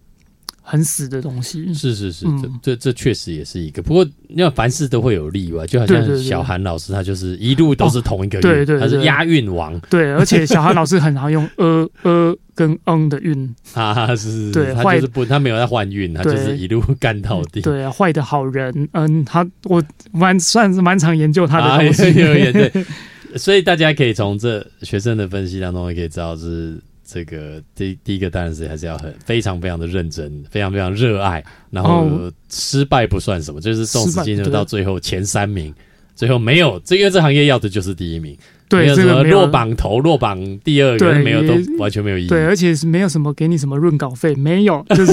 Speaker 2: 很死的东西。
Speaker 1: 是是是，
Speaker 2: 嗯
Speaker 1: 这这这确实也是一个。不过，那凡事都会有例外，就好像
Speaker 2: 对对对
Speaker 1: 小韩老师，他就是一路都是同一个韵，
Speaker 2: 对对对
Speaker 1: 他是押韵王
Speaker 2: 对，而且小韩老师很常用 呃呃跟嗯的韵。
Speaker 1: 啊，是是是，他就是不，他没有在换韵，他就是一路干到底。
Speaker 2: 对啊，坏的好人，嗯，他我蛮算是蛮常研究他的
Speaker 1: 啊，有
Speaker 2: 东西。
Speaker 1: 有有对，所以大家可以从这学生的分析当中，也可以知道是这个第第一个当然是还是要很非常非常的认真，非常非常热爱，然后
Speaker 2: 哦
Speaker 1: 失败不算什么，就是纵使
Speaker 2: 失败
Speaker 1: 进入到最后前三名。最后没有，这因为这行业要的就是第一名，
Speaker 2: 对，
Speaker 1: 没有什么
Speaker 2: 这个
Speaker 1: 落榜头、落榜第二个没有，都完全没有意义。
Speaker 2: 对，而且是没有什么给你什么润稿费，没有，就是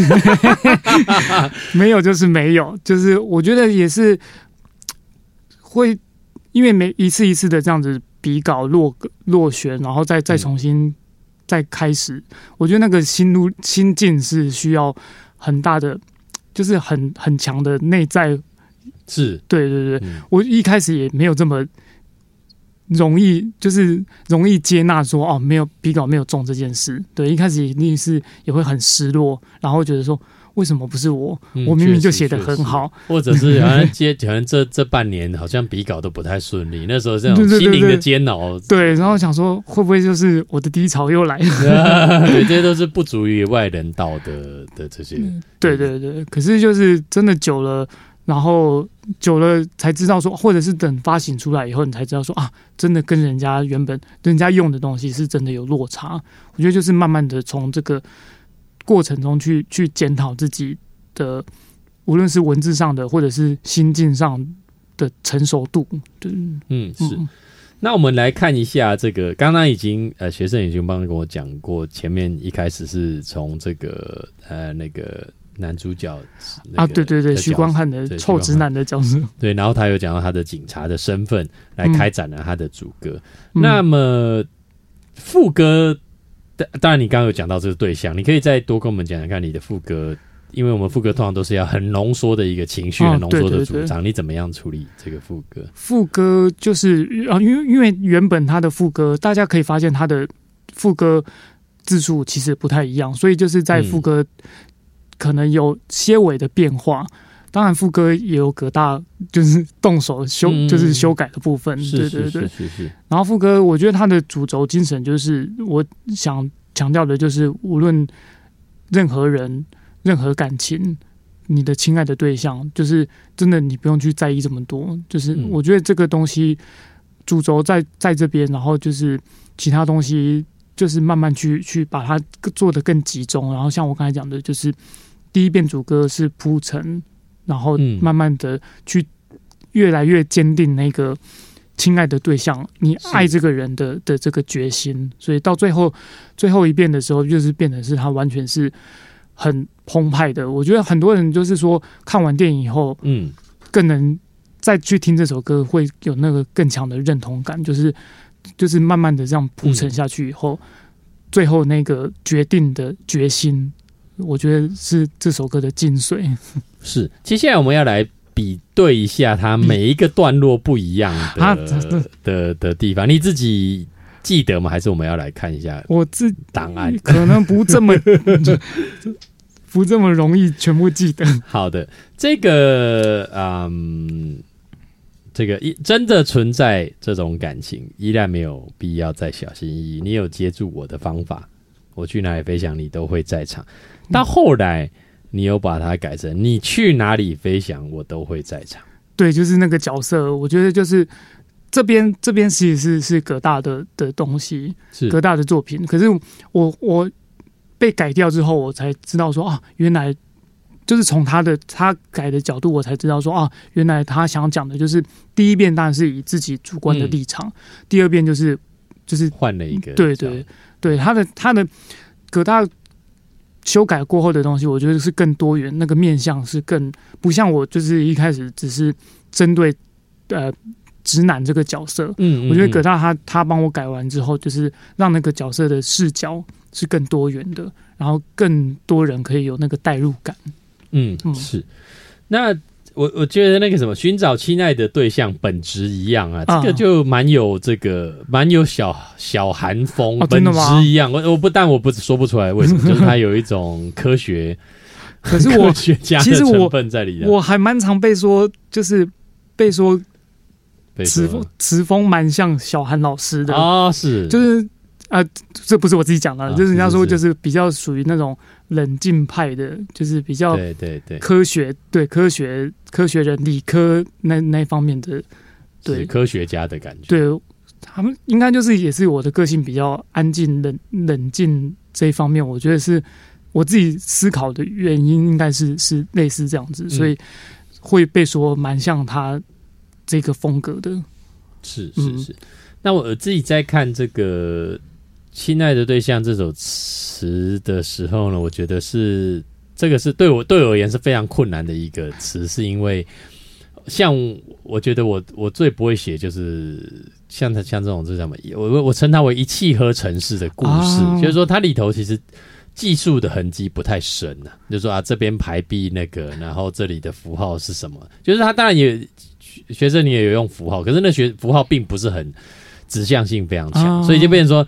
Speaker 2: 没有，就是没有，就是我觉得也是会，因为每一次一次的这样子比稿落落选，然后再再重新再开始，我觉得那个心路心境是需要很大的，就是很很强的内在。
Speaker 1: 是，
Speaker 2: 对对对，
Speaker 1: 嗯
Speaker 2: 我一开始也没有这么容易，就是容易接纳说哦，没有比稿没有中这件事。对，一开始一定是也会很失落，然后觉得说为什么不是我？
Speaker 1: 嗯
Speaker 2: 我明明就写的很好。
Speaker 1: 或者是 好像接，可能这这半年好像比稿都不太顺利，那时候这种心灵的煎熬，
Speaker 2: 对，然后想说会不会就是我的低潮又来了？
Speaker 1: 对，这些都是不足以外人道的的这些。
Speaker 2: 对对对，可是就是真的久了，然后久了才知道说，或者是等发行出来以后，你才知道说啊，真的跟人家原本人家用的东西是真的有落差。我觉得就是慢慢的从这个过程中去去检讨自己的，无论是文字上的或者是心境上的成熟度。对，
Speaker 1: 嗯，是。
Speaker 2: 嗯
Speaker 1: 那我们来看一下这个，刚刚已经呃，学生已经帮跟我讲过，前面一开始是从这个呃那个男主角、那
Speaker 2: 啊，
Speaker 1: 个
Speaker 2: 对对对，徐光汉的臭直男的角色。
Speaker 1: 对，然后他有讲到他的警察的身份，来开展了他的主歌。
Speaker 2: 嗯
Speaker 1: 那么副歌，当当然你刚刚有讲到这个对象，你可以再多跟我们讲讲看你的副歌因为我们副歌通常都是要很浓缩的一个情绪，
Speaker 2: 哦
Speaker 1: 很浓缩的
Speaker 2: 对对对
Speaker 1: 主张，你怎么样处理这个副歌？
Speaker 2: 副歌就是啊，因为因为原本他的副歌，大家可以发现他的副歌字数其实不太一样，所以就是在副歌可能有些微的变化。当然，副歌也有葛大就是动手修，
Speaker 1: 嗯
Speaker 2: 就是修改的部分。对对对
Speaker 1: 是。是是，
Speaker 2: 然后副歌，我觉得它的主轴精神就是我想强调的，就是无论任何人、任何感情，你的亲爱的对象，就是真的你不用去在意这么多。就是
Speaker 1: 嗯
Speaker 2: 我觉得这个东西主轴在在这边，然后就是其他东西就是慢慢去去把它做得更集中。然后像我刚才讲的，就是第一遍主歌是铺陈，然后
Speaker 1: 嗯
Speaker 2: 慢慢的去越来越坚定那个亲爱的对象，你爱这个人的的这个决心，所以到最后最后一遍的时候，就是变得是他完全是很澎湃的。我觉得很多人就是说看完电影以后，
Speaker 1: 嗯，
Speaker 2: 更能再去听这首歌，会有那个更强的认同感，就是就是慢慢的这样铺陈下去以后，最后那个决定的决心。我觉得是这首歌的精髓。
Speaker 1: 是。接下来我们要来比对一下它每一个段落不一样的、
Speaker 2: 啊
Speaker 1: 的的地方，你自己记得吗？还是我们要来看一下
Speaker 2: 我自
Speaker 1: 档案？
Speaker 2: 可能不这么 不这么容易全部记得。
Speaker 1: 好的，这个嗯，这个一真的存在这种感情，依然没有必要再小心翼翼。你有接住我的方法，我去哪里飞翔，你都会在场。到后来，你又把它改成你去哪里飞翔，我都会在场。
Speaker 2: 对，就是那个角色，我觉得就是这边这边其实是是葛大的的东西，
Speaker 1: 是
Speaker 2: 葛大的作品。可是我我被改掉之后，我才知道说啊，原来就是从他的他改的角度，我才知道说啊，原来他想讲的就是第一遍当然是以自己主观的立场，第二遍就是就是
Speaker 1: 换了一个
Speaker 2: 对对对，他的他的葛大修改过后的东西，我觉得是更多元，那个面向是更不像我就是一开始只是针对呃直男这个角色。
Speaker 1: 嗯，嗯
Speaker 2: 我觉得
Speaker 1: 嗯
Speaker 2: 葛大他他帮我改完之后，就是让那个角色的视角是更多元的，然后更多人可以有那个代入感。
Speaker 1: 嗯
Speaker 2: 嗯
Speaker 1: 是。那我我觉得那个什么，寻找亲爱的对象本质一样啊，
Speaker 2: 啊
Speaker 1: 这个就蛮有这个蛮有小小韩风，本质一样。我我不但我不说不出来为什么，就是它有一种科学
Speaker 2: 可是我
Speaker 1: 科学家的
Speaker 2: 其实我
Speaker 1: 成分在里的。
Speaker 2: 我还蛮常被说，就是被说词风词风蛮像小韩老师的。
Speaker 1: 啊是
Speaker 2: 就是啊、这不是我自己讲的，
Speaker 1: 啊
Speaker 2: 就是人家说就是比较属于那种冷静派的，就是比较
Speaker 1: 对对对，
Speaker 2: 科学，对科学科学人理科那那方面的，对
Speaker 1: 科学家的感觉。
Speaker 2: 对他们应该就是也是我的个性比较安静冷冷静这一方面，我觉得是我自己思考的原因，应该是是类似这样子，所以会被说蛮像他这个风格的。
Speaker 1: 是
Speaker 2: 嗯
Speaker 1: 是是。那我自己在看这个《亲爱的对象》这首词的时候呢，我觉得是这个是对我对我而言是非常困难的一个词，是因为像我觉得我我最不会写就是像他像这种这什么，我我我称它为一气呵成式的故事，
Speaker 2: 啊
Speaker 1: 就是说它里头其实。技术的痕迹不太深呐、啊，就说啊这边排比那个，然后这里的符号是什么？就是他当然也学生你也有用符号，可是那学符号并不是很指向性非常强，
Speaker 2: 哦
Speaker 1: 所以就变成说，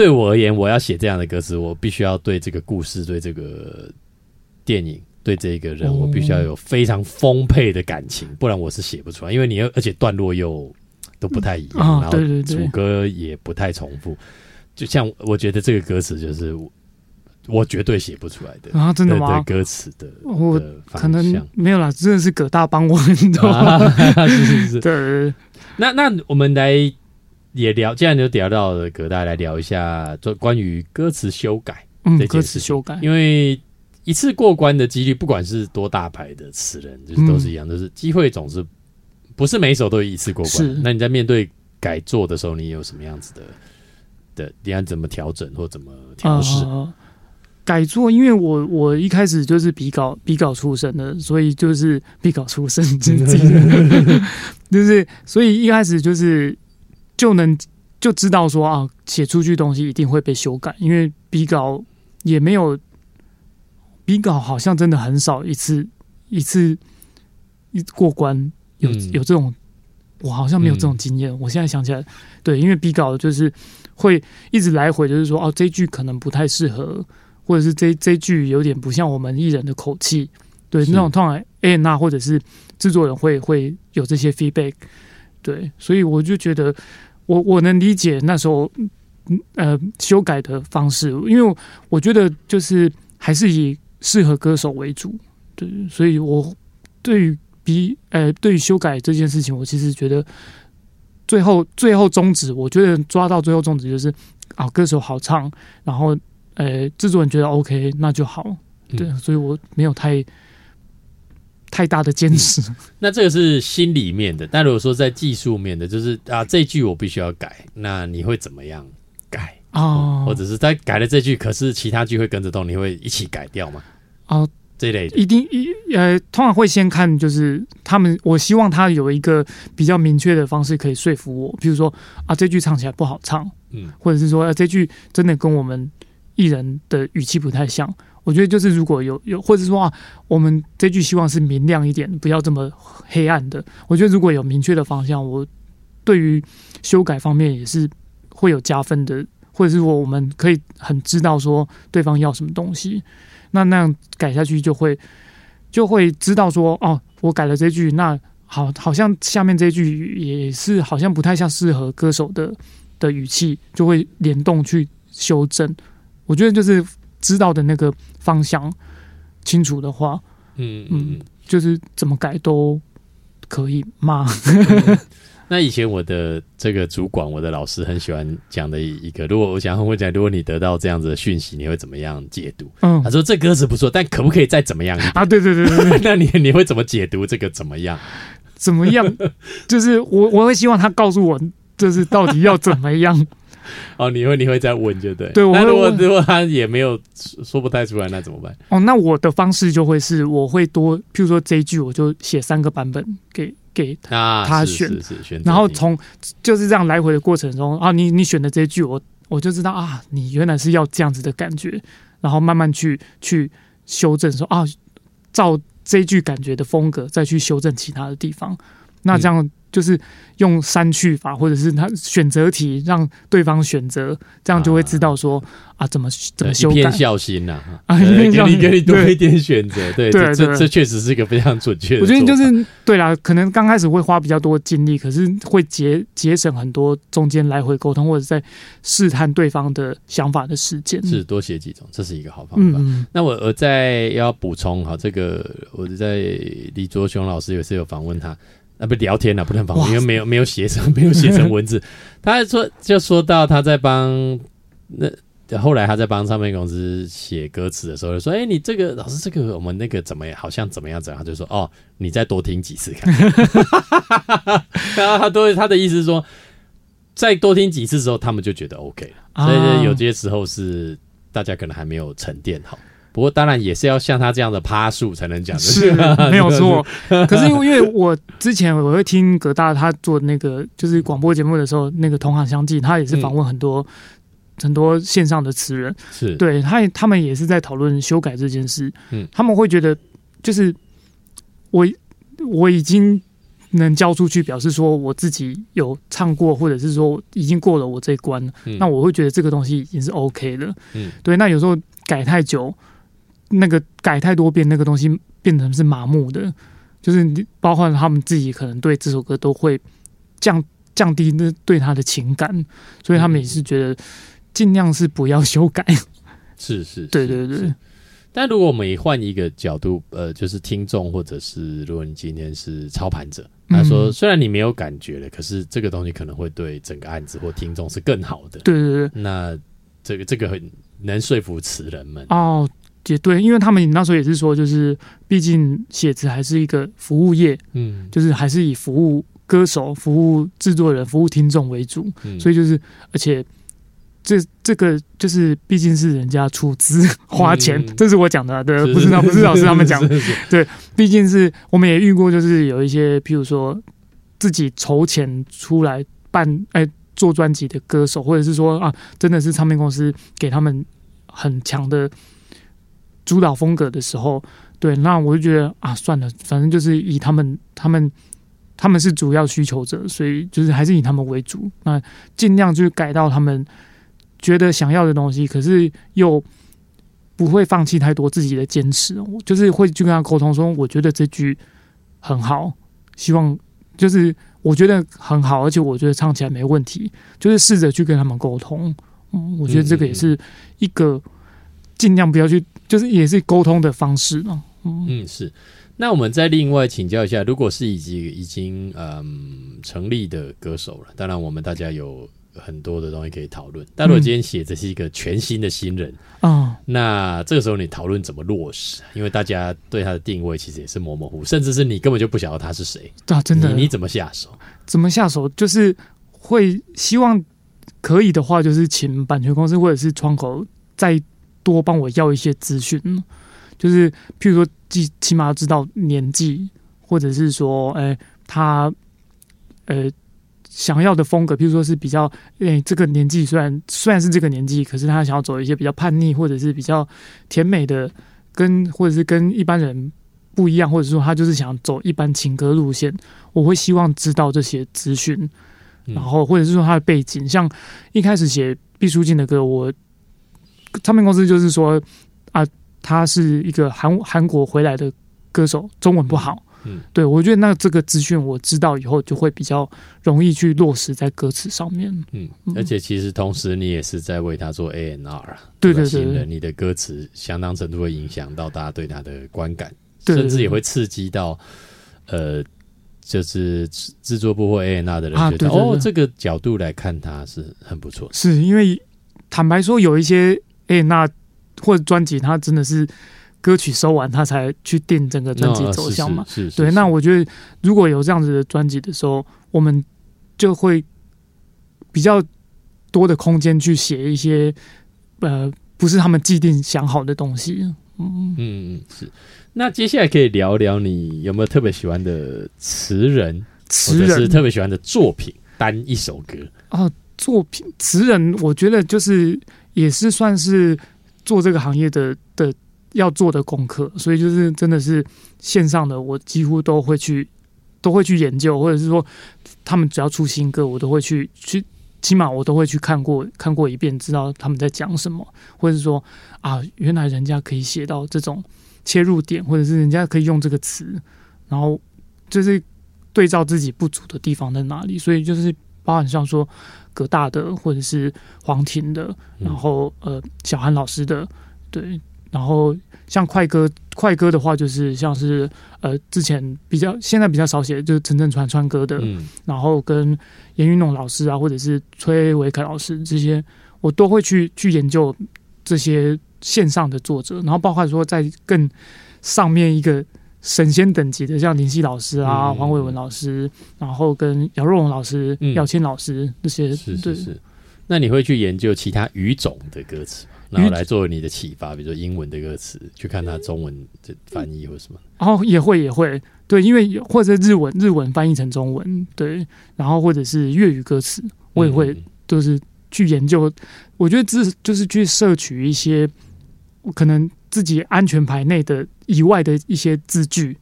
Speaker 1: 对我而言，我要写这样的歌词，我必须要对这个故事、对这个电影、对这个人，
Speaker 2: 哦
Speaker 1: 我必须要有非常丰沛的感情，不然我是写不出来。因为你要，而且段落又都不太一样，
Speaker 2: 啊
Speaker 1: 然后
Speaker 2: 对对对
Speaker 1: 主歌也不太重复。就像我觉得这个歌词就是我我绝对写不出来的
Speaker 2: 啊，真的吗？
Speaker 1: 歌词的
Speaker 2: 我
Speaker 1: 的
Speaker 2: 可能没有啦，真的是葛大帮我，你知道吗？
Speaker 1: 啊 是是是，
Speaker 2: 对，
Speaker 1: 那那我们来也聊，既然就聊到了葛大，来聊一下就关于歌词修改
Speaker 2: 嗯
Speaker 1: 这，件
Speaker 2: 歌词修改，
Speaker 1: 因为一次过关的几率，不管是多大牌的词人，就是都是一样，就是机会总是不是每一首都一次过
Speaker 2: 是
Speaker 1: 关。那你在面对改作的时候，你有什么样子的的？你要怎么调整或怎么调试？
Speaker 2: 呃改作，因为我我一开始就是比稿比稿出身的，所以就是比稿出身，就是自己的就是所以一开始就是就能就知道说啊，写出去东西一定会被修改，因为比稿也没有比稿好像真的很少一次一次一过关有、
Speaker 1: 嗯
Speaker 2: 有这种，我好像没有这种经验。我现在想起来，对，因为比稿就是会一直来回，就是说哦，这句可能不太适合，或者是这这句有点不像我们艺人的口气，对，那种通常 A 那或者是制作人会会有这些 feedback，对，所以我就觉得我我能理解那时候嗯呃修改的方式，因为我我觉得就是还是以适合歌手为主，对，所以我对于比呃对于修改这件事情，我其实觉得最后最后宗旨，我觉得抓到最后宗旨就是啊歌手好唱，然后呃制作人觉得 OK 那就好，对，
Speaker 1: 嗯。
Speaker 2: 所以我没有太太大的坚持。
Speaker 1: 那这个是心里面的，但如果说在技术面的，就是啊这句我必须要改，那你会怎么样改？
Speaker 2: 哦，
Speaker 1: 或者是在改了这句，可是其他句会跟着动，你会一起改掉吗？
Speaker 2: 哦，
Speaker 1: 这类的，
Speaker 2: 一定一呃，通常会先看就是他们，我希望他有一个比较明确的方式可以说服我，比如说啊这句唱起来不好唱，
Speaker 1: 嗯
Speaker 2: 或者是说、啊、这句真的跟我们艺人的语气不太像。我觉得就是如果有有，或者说啊，我们这句希望是明亮一点，不要这么黑暗的。我觉得如果有明确的方向，我对于修改方面也是会有加分的，或者是说我们可以很知道说对方要什么东西，那那样改下去就会就会知道说哦，我改了这句，那好，好像下面这句也是好像不太像适合歌手的的语气，就会联动去修正。我觉得就是知道的那个方向清楚的话，
Speaker 1: 嗯嗯嗯。
Speaker 2: 就是怎么改都可以骂。
Speaker 1: 那以前我的这个主管，我的老师很喜欢讲的一个，如果我想问讲，如果你得到这样子的讯息，你会怎么样解读？
Speaker 2: 嗯
Speaker 1: 他说这歌词不错，但可不可以再怎么样？
Speaker 2: 啊，对对对对对，
Speaker 1: 那你你会怎么解读这个怎么样？
Speaker 2: 怎么样？就是我我会希望他告诉我，就是到底要怎么样。
Speaker 1: 哦，你会你会再问就对。
Speaker 2: 对我
Speaker 1: 那如果如果他也没有说说不太出来，那怎么办？
Speaker 2: 哦，那我的方式就会是，我会多，譬如说这一句，我就写三个版本给给他，
Speaker 1: 啊，
Speaker 2: 他选
Speaker 1: 是是选
Speaker 2: 然后从就是这样来回的过程中啊，你你选的这一句，我我就知道啊，你原来是要这样子的感觉，然后慢慢去去修正说啊，照这一句感觉的风格再去修正其他的地方，那这样就是用删去法或者是他选择题让对方选择，这样就会知道说啊怎么怎么修改。
Speaker 1: 一片孝心呐，
Speaker 2: 啊
Speaker 1: 对
Speaker 2: 一片孝心
Speaker 1: 给你给你多一点选择，对，
Speaker 2: 对对
Speaker 1: 这这这确实是一个非常准确的
Speaker 2: 我。觉得就是对啦，可能刚开始会花比较多精力，可是会节节省很多中间来回沟通或者在试探对方的想法的时间。
Speaker 1: 是多写几种，这是一个好方法。那我我再要补充哈，这个我在李卓雄老师也是有访问他，啊不聊天了，不能访问，因为没有没有写成没有写成文字。他还说就说到他在帮那后来他在帮唱片公司写歌词的时候，就说：“哎、你这个老师这个我们那个怎么样？好像怎么样怎样？”他就说：“哦，你再多听几次看。”然后他都他的意思是说，再多听几次之后，他们就觉得 OK 了。
Speaker 2: 啊
Speaker 1: 所以有些时候是大家可能还没有沉淀好。不过当然也是要像他这样的趴数才能讲的，
Speaker 2: 是 没有错。可是因为因为我之前我会听葛大他做那个就是广播节目的时候，那个同行相继，他也是访问很多、很多线上的词人，
Speaker 1: 是。
Speaker 2: 对他他们也是在讨论修改这件事。
Speaker 1: 嗯。
Speaker 2: 他们会觉得就是我我已经能交出去，表示说我自己有唱过，或者是说已经过了我这一关了，
Speaker 1: 嗯。
Speaker 2: 那我会觉得这个东西已经是 OK 了。
Speaker 1: 嗯。
Speaker 2: 对，那有时候改太久，那个改太多遍，那个东西变成是麻木的，就是你包括他们自己可能对这首歌都会降降低那对他的情感，所以他们也是觉得尽量是不要修改。
Speaker 1: 是是，
Speaker 2: 对对对。
Speaker 1: 但如果我们也换一个角度，呃，就是听众或者是如果你今天是操盘者，他说
Speaker 2: 嗯
Speaker 1: 虽然你没有感觉了，可是这个东西可能会对整个案子或听众是更好的。
Speaker 2: 对对对，
Speaker 1: 那这个这个很能说服词人们。
Speaker 2: 哦，也对，因为他们那时候也是说，就是毕竟写词还是一个服务业，
Speaker 1: 嗯，
Speaker 2: 就是还是以服务歌手、服务制作人、服务听众为主，
Speaker 1: 嗯。
Speaker 2: 所以就是而且。这这个就是毕竟是人家出资花钱，
Speaker 1: 嗯
Speaker 2: 这是我讲的啊，对，不是老不是老师他们讲的，
Speaker 1: 是是
Speaker 2: 毕竟是我们也遇过，就是有一些譬如说自己筹钱出来办哎做专辑的歌手，或者是说啊，真的是唱片公司给他们很强的主导风格的时候，对，那我就觉得啊，算了，反正就是以他们他们他们是主要需求者，所以就是还是以他们为主，那尽量去改到他们觉得想要的东西，可是又不会放弃太多自己的坚持，我就是会去跟他沟通说，我觉得这句很好，希望就是我觉得很好，而且我觉得唱起来没问题，就是试着去跟他们沟通。嗯，我觉得这个也是一个尽量不要去，就是也是沟通的方式嘛。嗯，
Speaker 1: 嗯，是。那我们再另外请教一下，如果是已经已经嗯成立的歌手了，当然我们大家有很多的东西可以讨论。但如果今天写的是一个全新的新人，
Speaker 2: 啊，
Speaker 1: 那这个时候你讨论怎么落实？因为大家对他的定位其实也是模模糊，甚至是你根本就不晓得他是谁。
Speaker 2: 啊，真的，
Speaker 1: 你你怎么下手？
Speaker 2: 怎么下手？就是会希望可以的话，就是请版权公司或者是窗口再多帮我要一些资讯，就是譬如说，起起码要知道年纪，或者是说，哎、他呃想要的风格，譬如说是比较，哎、这个年纪虽然虽然是这个年纪，可是他想要走一些比较叛逆，或者是比较甜美的，跟或者是跟一般人不一样，或者说他就是想走一般情歌路线，我会希望知道这些资讯。
Speaker 1: 嗯。
Speaker 2: 然后或者是说他的背景，像一开始写毕书尽的歌，我唱片公司就是说啊，他是一个韩韩国回来的歌手，中文不好。
Speaker 1: 嗯，
Speaker 2: 对我觉得那这个资讯我知道以后，就会比较容易去落实在歌词上面。
Speaker 1: 嗯，而且其实同时你也是在为他做 A N R 啊，
Speaker 2: 对对对
Speaker 1: 你的歌词相当程度会影响到大家对他的观感，
Speaker 2: 对对
Speaker 1: 甚至也会刺激到呃，就是制制作部或 A N R 的人觉得、
Speaker 2: 啊对对对
Speaker 1: 哦，这个角度来看他是很不错。
Speaker 2: 是因为坦白说，有一些哎、那或者专辑，它真的是歌曲收完，他才去定整个专辑
Speaker 1: 哦
Speaker 2: 走向嘛。
Speaker 1: 是是是，
Speaker 2: 对，
Speaker 1: 是
Speaker 2: 那我觉得如果有这样子的专辑的时候，我们就会比较多的空间去写一些呃，不是他们既定想好的东西。嗯，
Speaker 1: 嗯嗯是。那接下来可以聊聊你有没有特别喜欢的词人，或
Speaker 2: 词人
Speaker 1: 特别喜欢的作品，单一首歌。
Speaker 2: 哦，作品词人，我觉得就是也是算是做这个行业的的要做的功课，所以就是真的是线上的，我几乎都会去都会去研究，或者是说他们只要出新歌，我都会去去，起码我都会去看过看过一遍，知道他们在讲什么，或者是说啊，原来人家可以写到这种切入点，或者是人家可以用这个词，然后就是对照自己不足的地方在哪里，所以就是包含像说葛大的，或者是黄婷的，
Speaker 1: 嗯。
Speaker 2: 然后呃小韩老师的，对，然后像快歌快歌的话，就是像是呃之前比较现在比较少写，就是陈振川川歌的，
Speaker 1: 嗯。
Speaker 2: 然后跟严云龙老师啊，或者是崔维凯老师这些，我都会去去研究这些线上的作者，然后包括说在更上面一个神仙等级的，像林夕老师啊、
Speaker 1: 嗯
Speaker 2: 黄伟文老师，然后跟姚若龙老师、
Speaker 1: 嗯
Speaker 2: 姚谦老师这些，对
Speaker 1: 是是是。那你会去研究其他语种的歌词，然后来作为你的启发，比如说英文的歌词，去看它中文的翻译或什么。
Speaker 2: 哦也会也会对，因为或者日文日文翻译成中文，对，然后或者是粤语歌词，我也会
Speaker 1: 嗯
Speaker 2: 就是去研究。我觉得这就是去摄取一些可能自己安全牌内的以外的一些字句，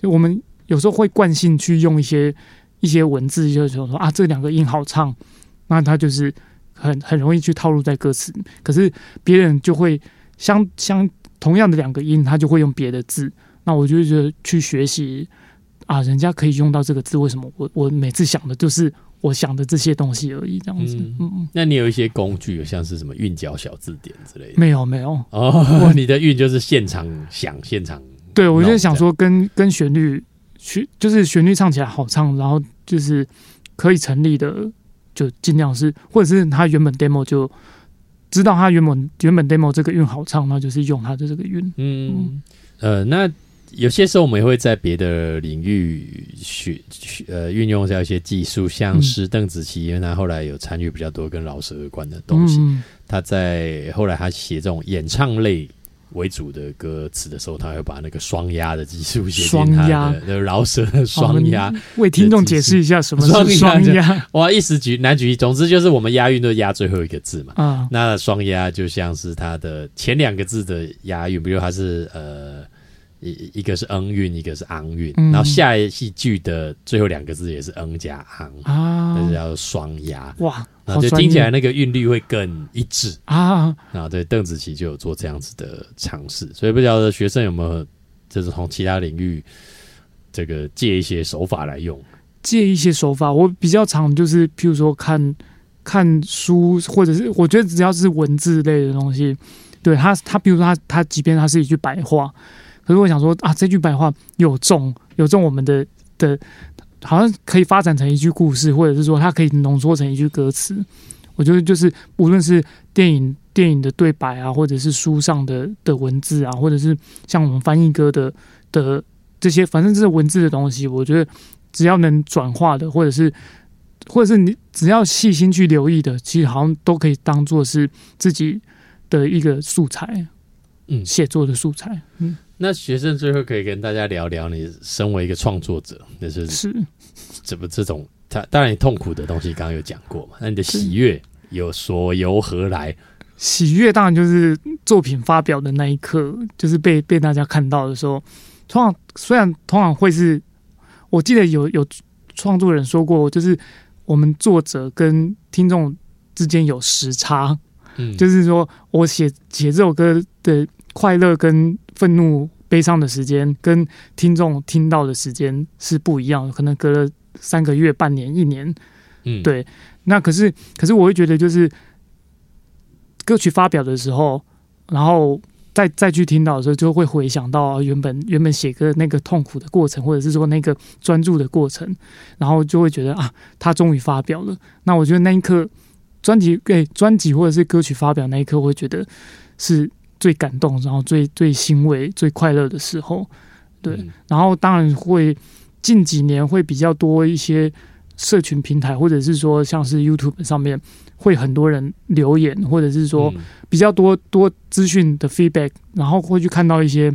Speaker 2: 就我们有时候会惯性去用一些一些文字，就是说啊这两个音好唱，那它就是很很容易去套路在歌词，可是别人就会相相同样的两个音，他就会用别的字。那我就觉得去学习啊，人家可以用到这个字，为什么我我每次想的就是我想的这些东西而已，这样子。
Speaker 1: 嗯那你有一些工具，像是什么韵脚小字典之类的？
Speaker 2: 没有没有，
Speaker 1: 哦，你的韵就是现场想，现场
Speaker 2: 对我就想
Speaker 1: 弄
Speaker 2: 说跟跟旋律旋就是旋律唱起来好唱，然后就是可以成立的，就尽量是，或者是他原本 demo 就知道他原本原本 demo 这个韵好唱，那就是用他的这个韵。
Speaker 1: 嗯呃，那有些时候我们也会在别的领域学学呃运用到一些技术，像
Speaker 2: 嗯
Speaker 1: 是邓紫棋，因为她后来有参与比较多跟饶舌有关的东西。
Speaker 2: 嗯
Speaker 1: 她在后来她写这种演唱类为主的歌词的时候，他会把那个双押的技术写
Speaker 2: 双
Speaker 1: 进他
Speaker 2: 押
Speaker 1: 的的饶舌的双押。
Speaker 2: 为听众解释一下什么是
Speaker 1: 双押哇，一时举难举例，总之就是我们押韵都押最后一个字嘛。
Speaker 2: 啊？
Speaker 1: 那双押就像是它的前两个字的押韵，比如它是呃一一个是嗯韵，一个是昂韵，
Speaker 2: 嗯
Speaker 1: 然后下一句的最后两个字也是嗯加昂，
Speaker 2: 啊
Speaker 1: 但是叫双押，
Speaker 2: 哇，
Speaker 1: 然后就听起来那个韵律会更一致。
Speaker 2: 啊！
Speaker 1: 啊，对，邓紫棋就有做这样子的尝试，所以不晓得学生有没有就是从其他领域这个借一些手法来用。
Speaker 2: 借一些手法，我比较常就是，譬如说看看书，或者是我觉得只要是文字类的东西，对他他，比如说他他，即便他是一句白话，可是我想说啊，这句白话有中有中我们的的，好像可以发展成一句故事，或者是说它可以浓缩成一句歌词。我觉得就是无论是电影电影的对白啊，或者是书上的的文字啊，或者是像我们翻译歌的的这些，反正这是文字的东西，我觉得只要能转化的，或者是或者是你只要细心去留意的，其实好像都可以当做是自己的一个素材，
Speaker 1: 嗯。
Speaker 2: 写作的素材，嗯，
Speaker 1: 那学生最后可以跟大家聊聊，你身为一个创作者，就是
Speaker 2: 是。
Speaker 1: 怎么这种，他当然你痛苦的东西刚刚有讲过嘛，那你的喜悦有所由何来？
Speaker 2: 喜悦，当然就是作品发表的那一刻，就是被被大家看到的时候，通常虽然通常会是，我记得有有创作人说过，就是我们作者跟听众之间有时差，
Speaker 1: 嗯，
Speaker 2: 就是说我写写这首歌的快乐跟愤怒、悲伤的时间，跟听众听到的时间是不一样的，可能隔了三个月、半年、一年。
Speaker 1: 嗯
Speaker 2: 对那可是，可是我会觉得，就是歌曲发表的时候，然后再再去听到的时候，就会回想到啊原本原本写歌那个痛苦的过程，或者是说那个专注的过程，然后就会觉得啊，他终于发表了。那我觉得那一刻，专辑对专辑或者是歌曲发表那一刻，我会觉得是最感动，然后最最欣慰、最快乐的时候。对，
Speaker 1: 嗯
Speaker 2: 然后当然会近几年会比较多一些社群平台，或者是说像是 YouTube 上面会很多人留言，或者是说
Speaker 1: 嗯
Speaker 2: 比较多多资讯的 feedback，然后会去看到一些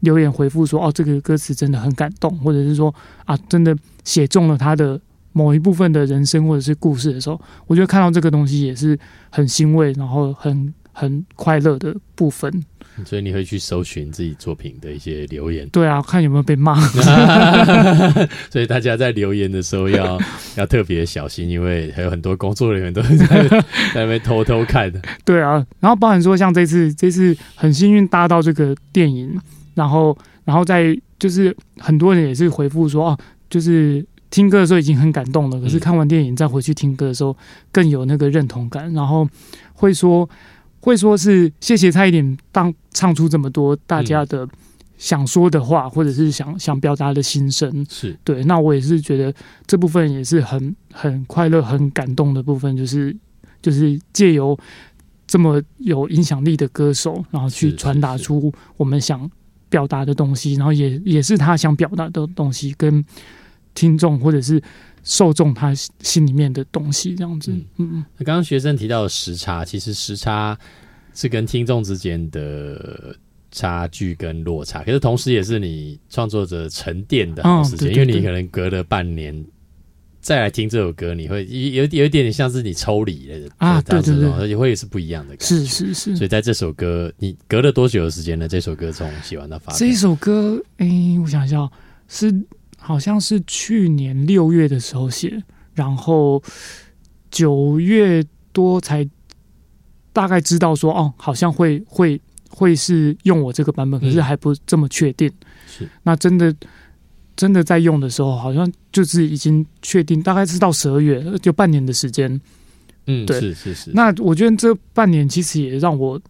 Speaker 2: 留言回复说哦，这个歌词真的很感动，或者是说啊，真的写中了他的某一部分的人生或者是故事的时候，我觉得看到这个东西也是很欣慰，然后很很快乐的部分。
Speaker 1: 所以你会去搜寻自己作品的一些留言，
Speaker 2: 对啊，看有没有被骂。
Speaker 1: 所以大家在留言的时候要 要特别小心，因为还有很多工作人员都在在那边偷偷看的。
Speaker 2: 对啊，然后包含说像这次这次很幸运搭到这个电影，然后然后再就是很多人也是回复说哦，就是听歌的时候已经很感动了，可是
Speaker 1: 嗯
Speaker 2: 看完电影再回去听歌的时候更有那个认同感，然后会说会说是谢谢蔡依林当唱出这么多大家的想说的话，或者是想想表达的心声。
Speaker 1: 是，
Speaker 2: 对，那我也是觉得这部分也是很很快乐、很感动的部分，就是就是借由这么有影响力的歌手，然后去传达出我们想表达的东西，然后也也是他想表达的东西，跟听众或者是受众他心里面的东西，这样子。
Speaker 1: 嗯
Speaker 2: 嗯嗯，
Speaker 1: 那刚刚学生提到的时差，其实时差是跟听众之间的差距跟落差，可是同时也是你创作者沉淀的好时间，因为你可能隔了半年。再来听这首歌，你会有有有一点点像是你抽离了
Speaker 2: 啊
Speaker 1: 这样子
Speaker 2: 对对对
Speaker 1: 而且会是不一样的感觉。
Speaker 2: 是是是
Speaker 1: 所。以在这首歌，你隔了多久的时间呢？这首歌从写完到发表
Speaker 2: 这一首歌，哎，我想一下哦，是好像是去年六月的时候写，然后九月多才大概知道说，哦，好像会会会是用我这个版本，可是
Speaker 1: 嗯
Speaker 2: 还不这么确定。
Speaker 1: 是
Speaker 2: 那真的真的在用的时候，好像就是已经确定，大概是到十二月，就半年的时间。
Speaker 1: 嗯，
Speaker 2: 对
Speaker 1: 是是是，
Speaker 2: 那我觉得这半年其实也让我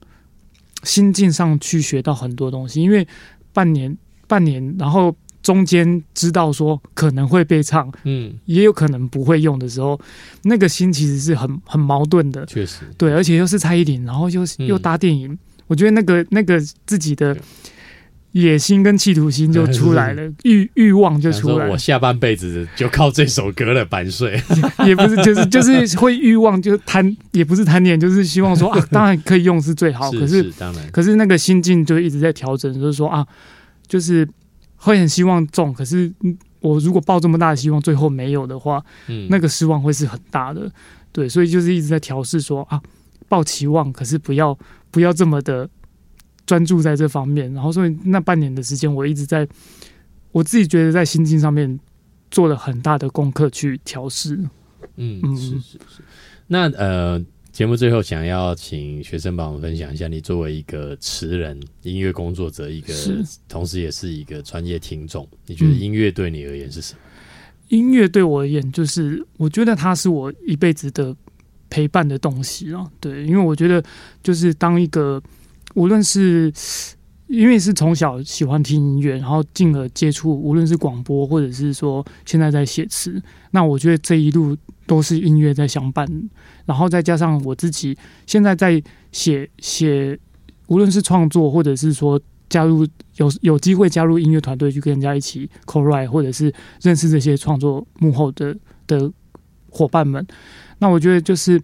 Speaker 2: 心境上去学到很多东西，因为半年半年，然后中间知道说可能会被唱，
Speaker 1: 嗯，
Speaker 2: 也有可能不会用的时候，那个心其实是很很矛盾的。
Speaker 1: 确实，
Speaker 2: 对，而且又是蔡依林，然后又
Speaker 1: 嗯。
Speaker 2: 又搭电影，我觉得那个那个自己的野心跟企图心就出来了，欲欲望就出来。
Speaker 1: 我下半辈子就靠这首歌了，版税。
Speaker 2: 也不是，就是就是会欲望，就贪，也不是贪念，就是希望说 啊，当然可以用是最好，可
Speaker 1: 是当然，
Speaker 2: 可是那个心境就一直在调整，就是说啊，就是会很希望中，可是我如果抱这么大的希望，最后没有的话，嗯，那个失望会是很大的。对，所以就是一直在调试，说啊，抱期望，可是不要不要这么的。专注在这方面，然后所以那半年的时间，我一直在我自己觉得在心境上面做了很大的功课去调试。
Speaker 1: 嗯嗯是是是。那呃，节目最后想要请学生帮我们分享一下，你作为一个词人、音乐工作者，一个同时也是一个专业听众，你觉得音乐对你而言是什么？
Speaker 2: 音乐对我而言，就是我觉得它是我一辈子的陪伴的东西啊。对，因为我觉得就是当一个。无论是因为是从小喜欢听音乐，然后进而接触，无论是广播或者是说现在在写词，那我觉得这一路都是音乐在相伴。然后再加上我自己现在在写写，无论是创作或者是说加入有有机会加入音乐团队去跟人家一起 co-write，或者是认识这些创作幕后的的伙伴们，那我觉得就是。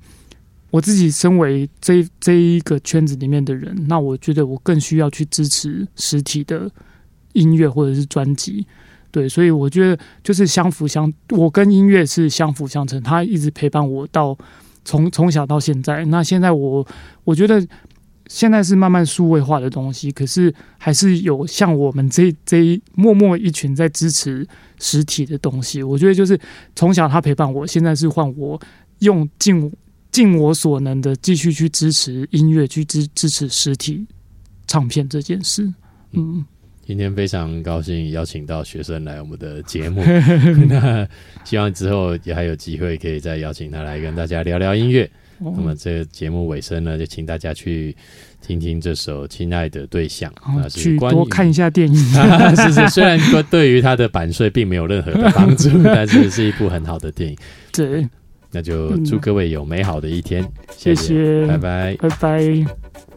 Speaker 2: 我自己身为这这一个圈子里面的人，那我觉得我更需要去支持实体的音乐或者是专辑，对，所以我觉得就是相辅相，我跟音乐是相辅相成，他一直陪伴我到从从小到现在。那现在我我觉得现在是慢慢数位化的东西，可是还是有像我们这这一默默一群在支持实体的东西。我觉得就是从小他陪伴我，现在是换我用尽。尽我所能的继续去支持音乐，去支支持实体唱片这件事。嗯，
Speaker 1: 今天非常高兴邀请到学生来我们的节目，那希望之后也还有机会可以再邀请他来跟大家聊聊音乐。那么这个节目尾声呢，就请大家去听听这首《亲爱的对象》，
Speaker 2: 那是多看一下电影。
Speaker 1: 是是，虽然说对于他的版税并没有任何的帮助，但是是一部很好的电影。
Speaker 2: 对。
Speaker 1: 那就祝各位有美好的一天，
Speaker 2: 谢谢，
Speaker 1: 拜拜，
Speaker 2: 拜拜。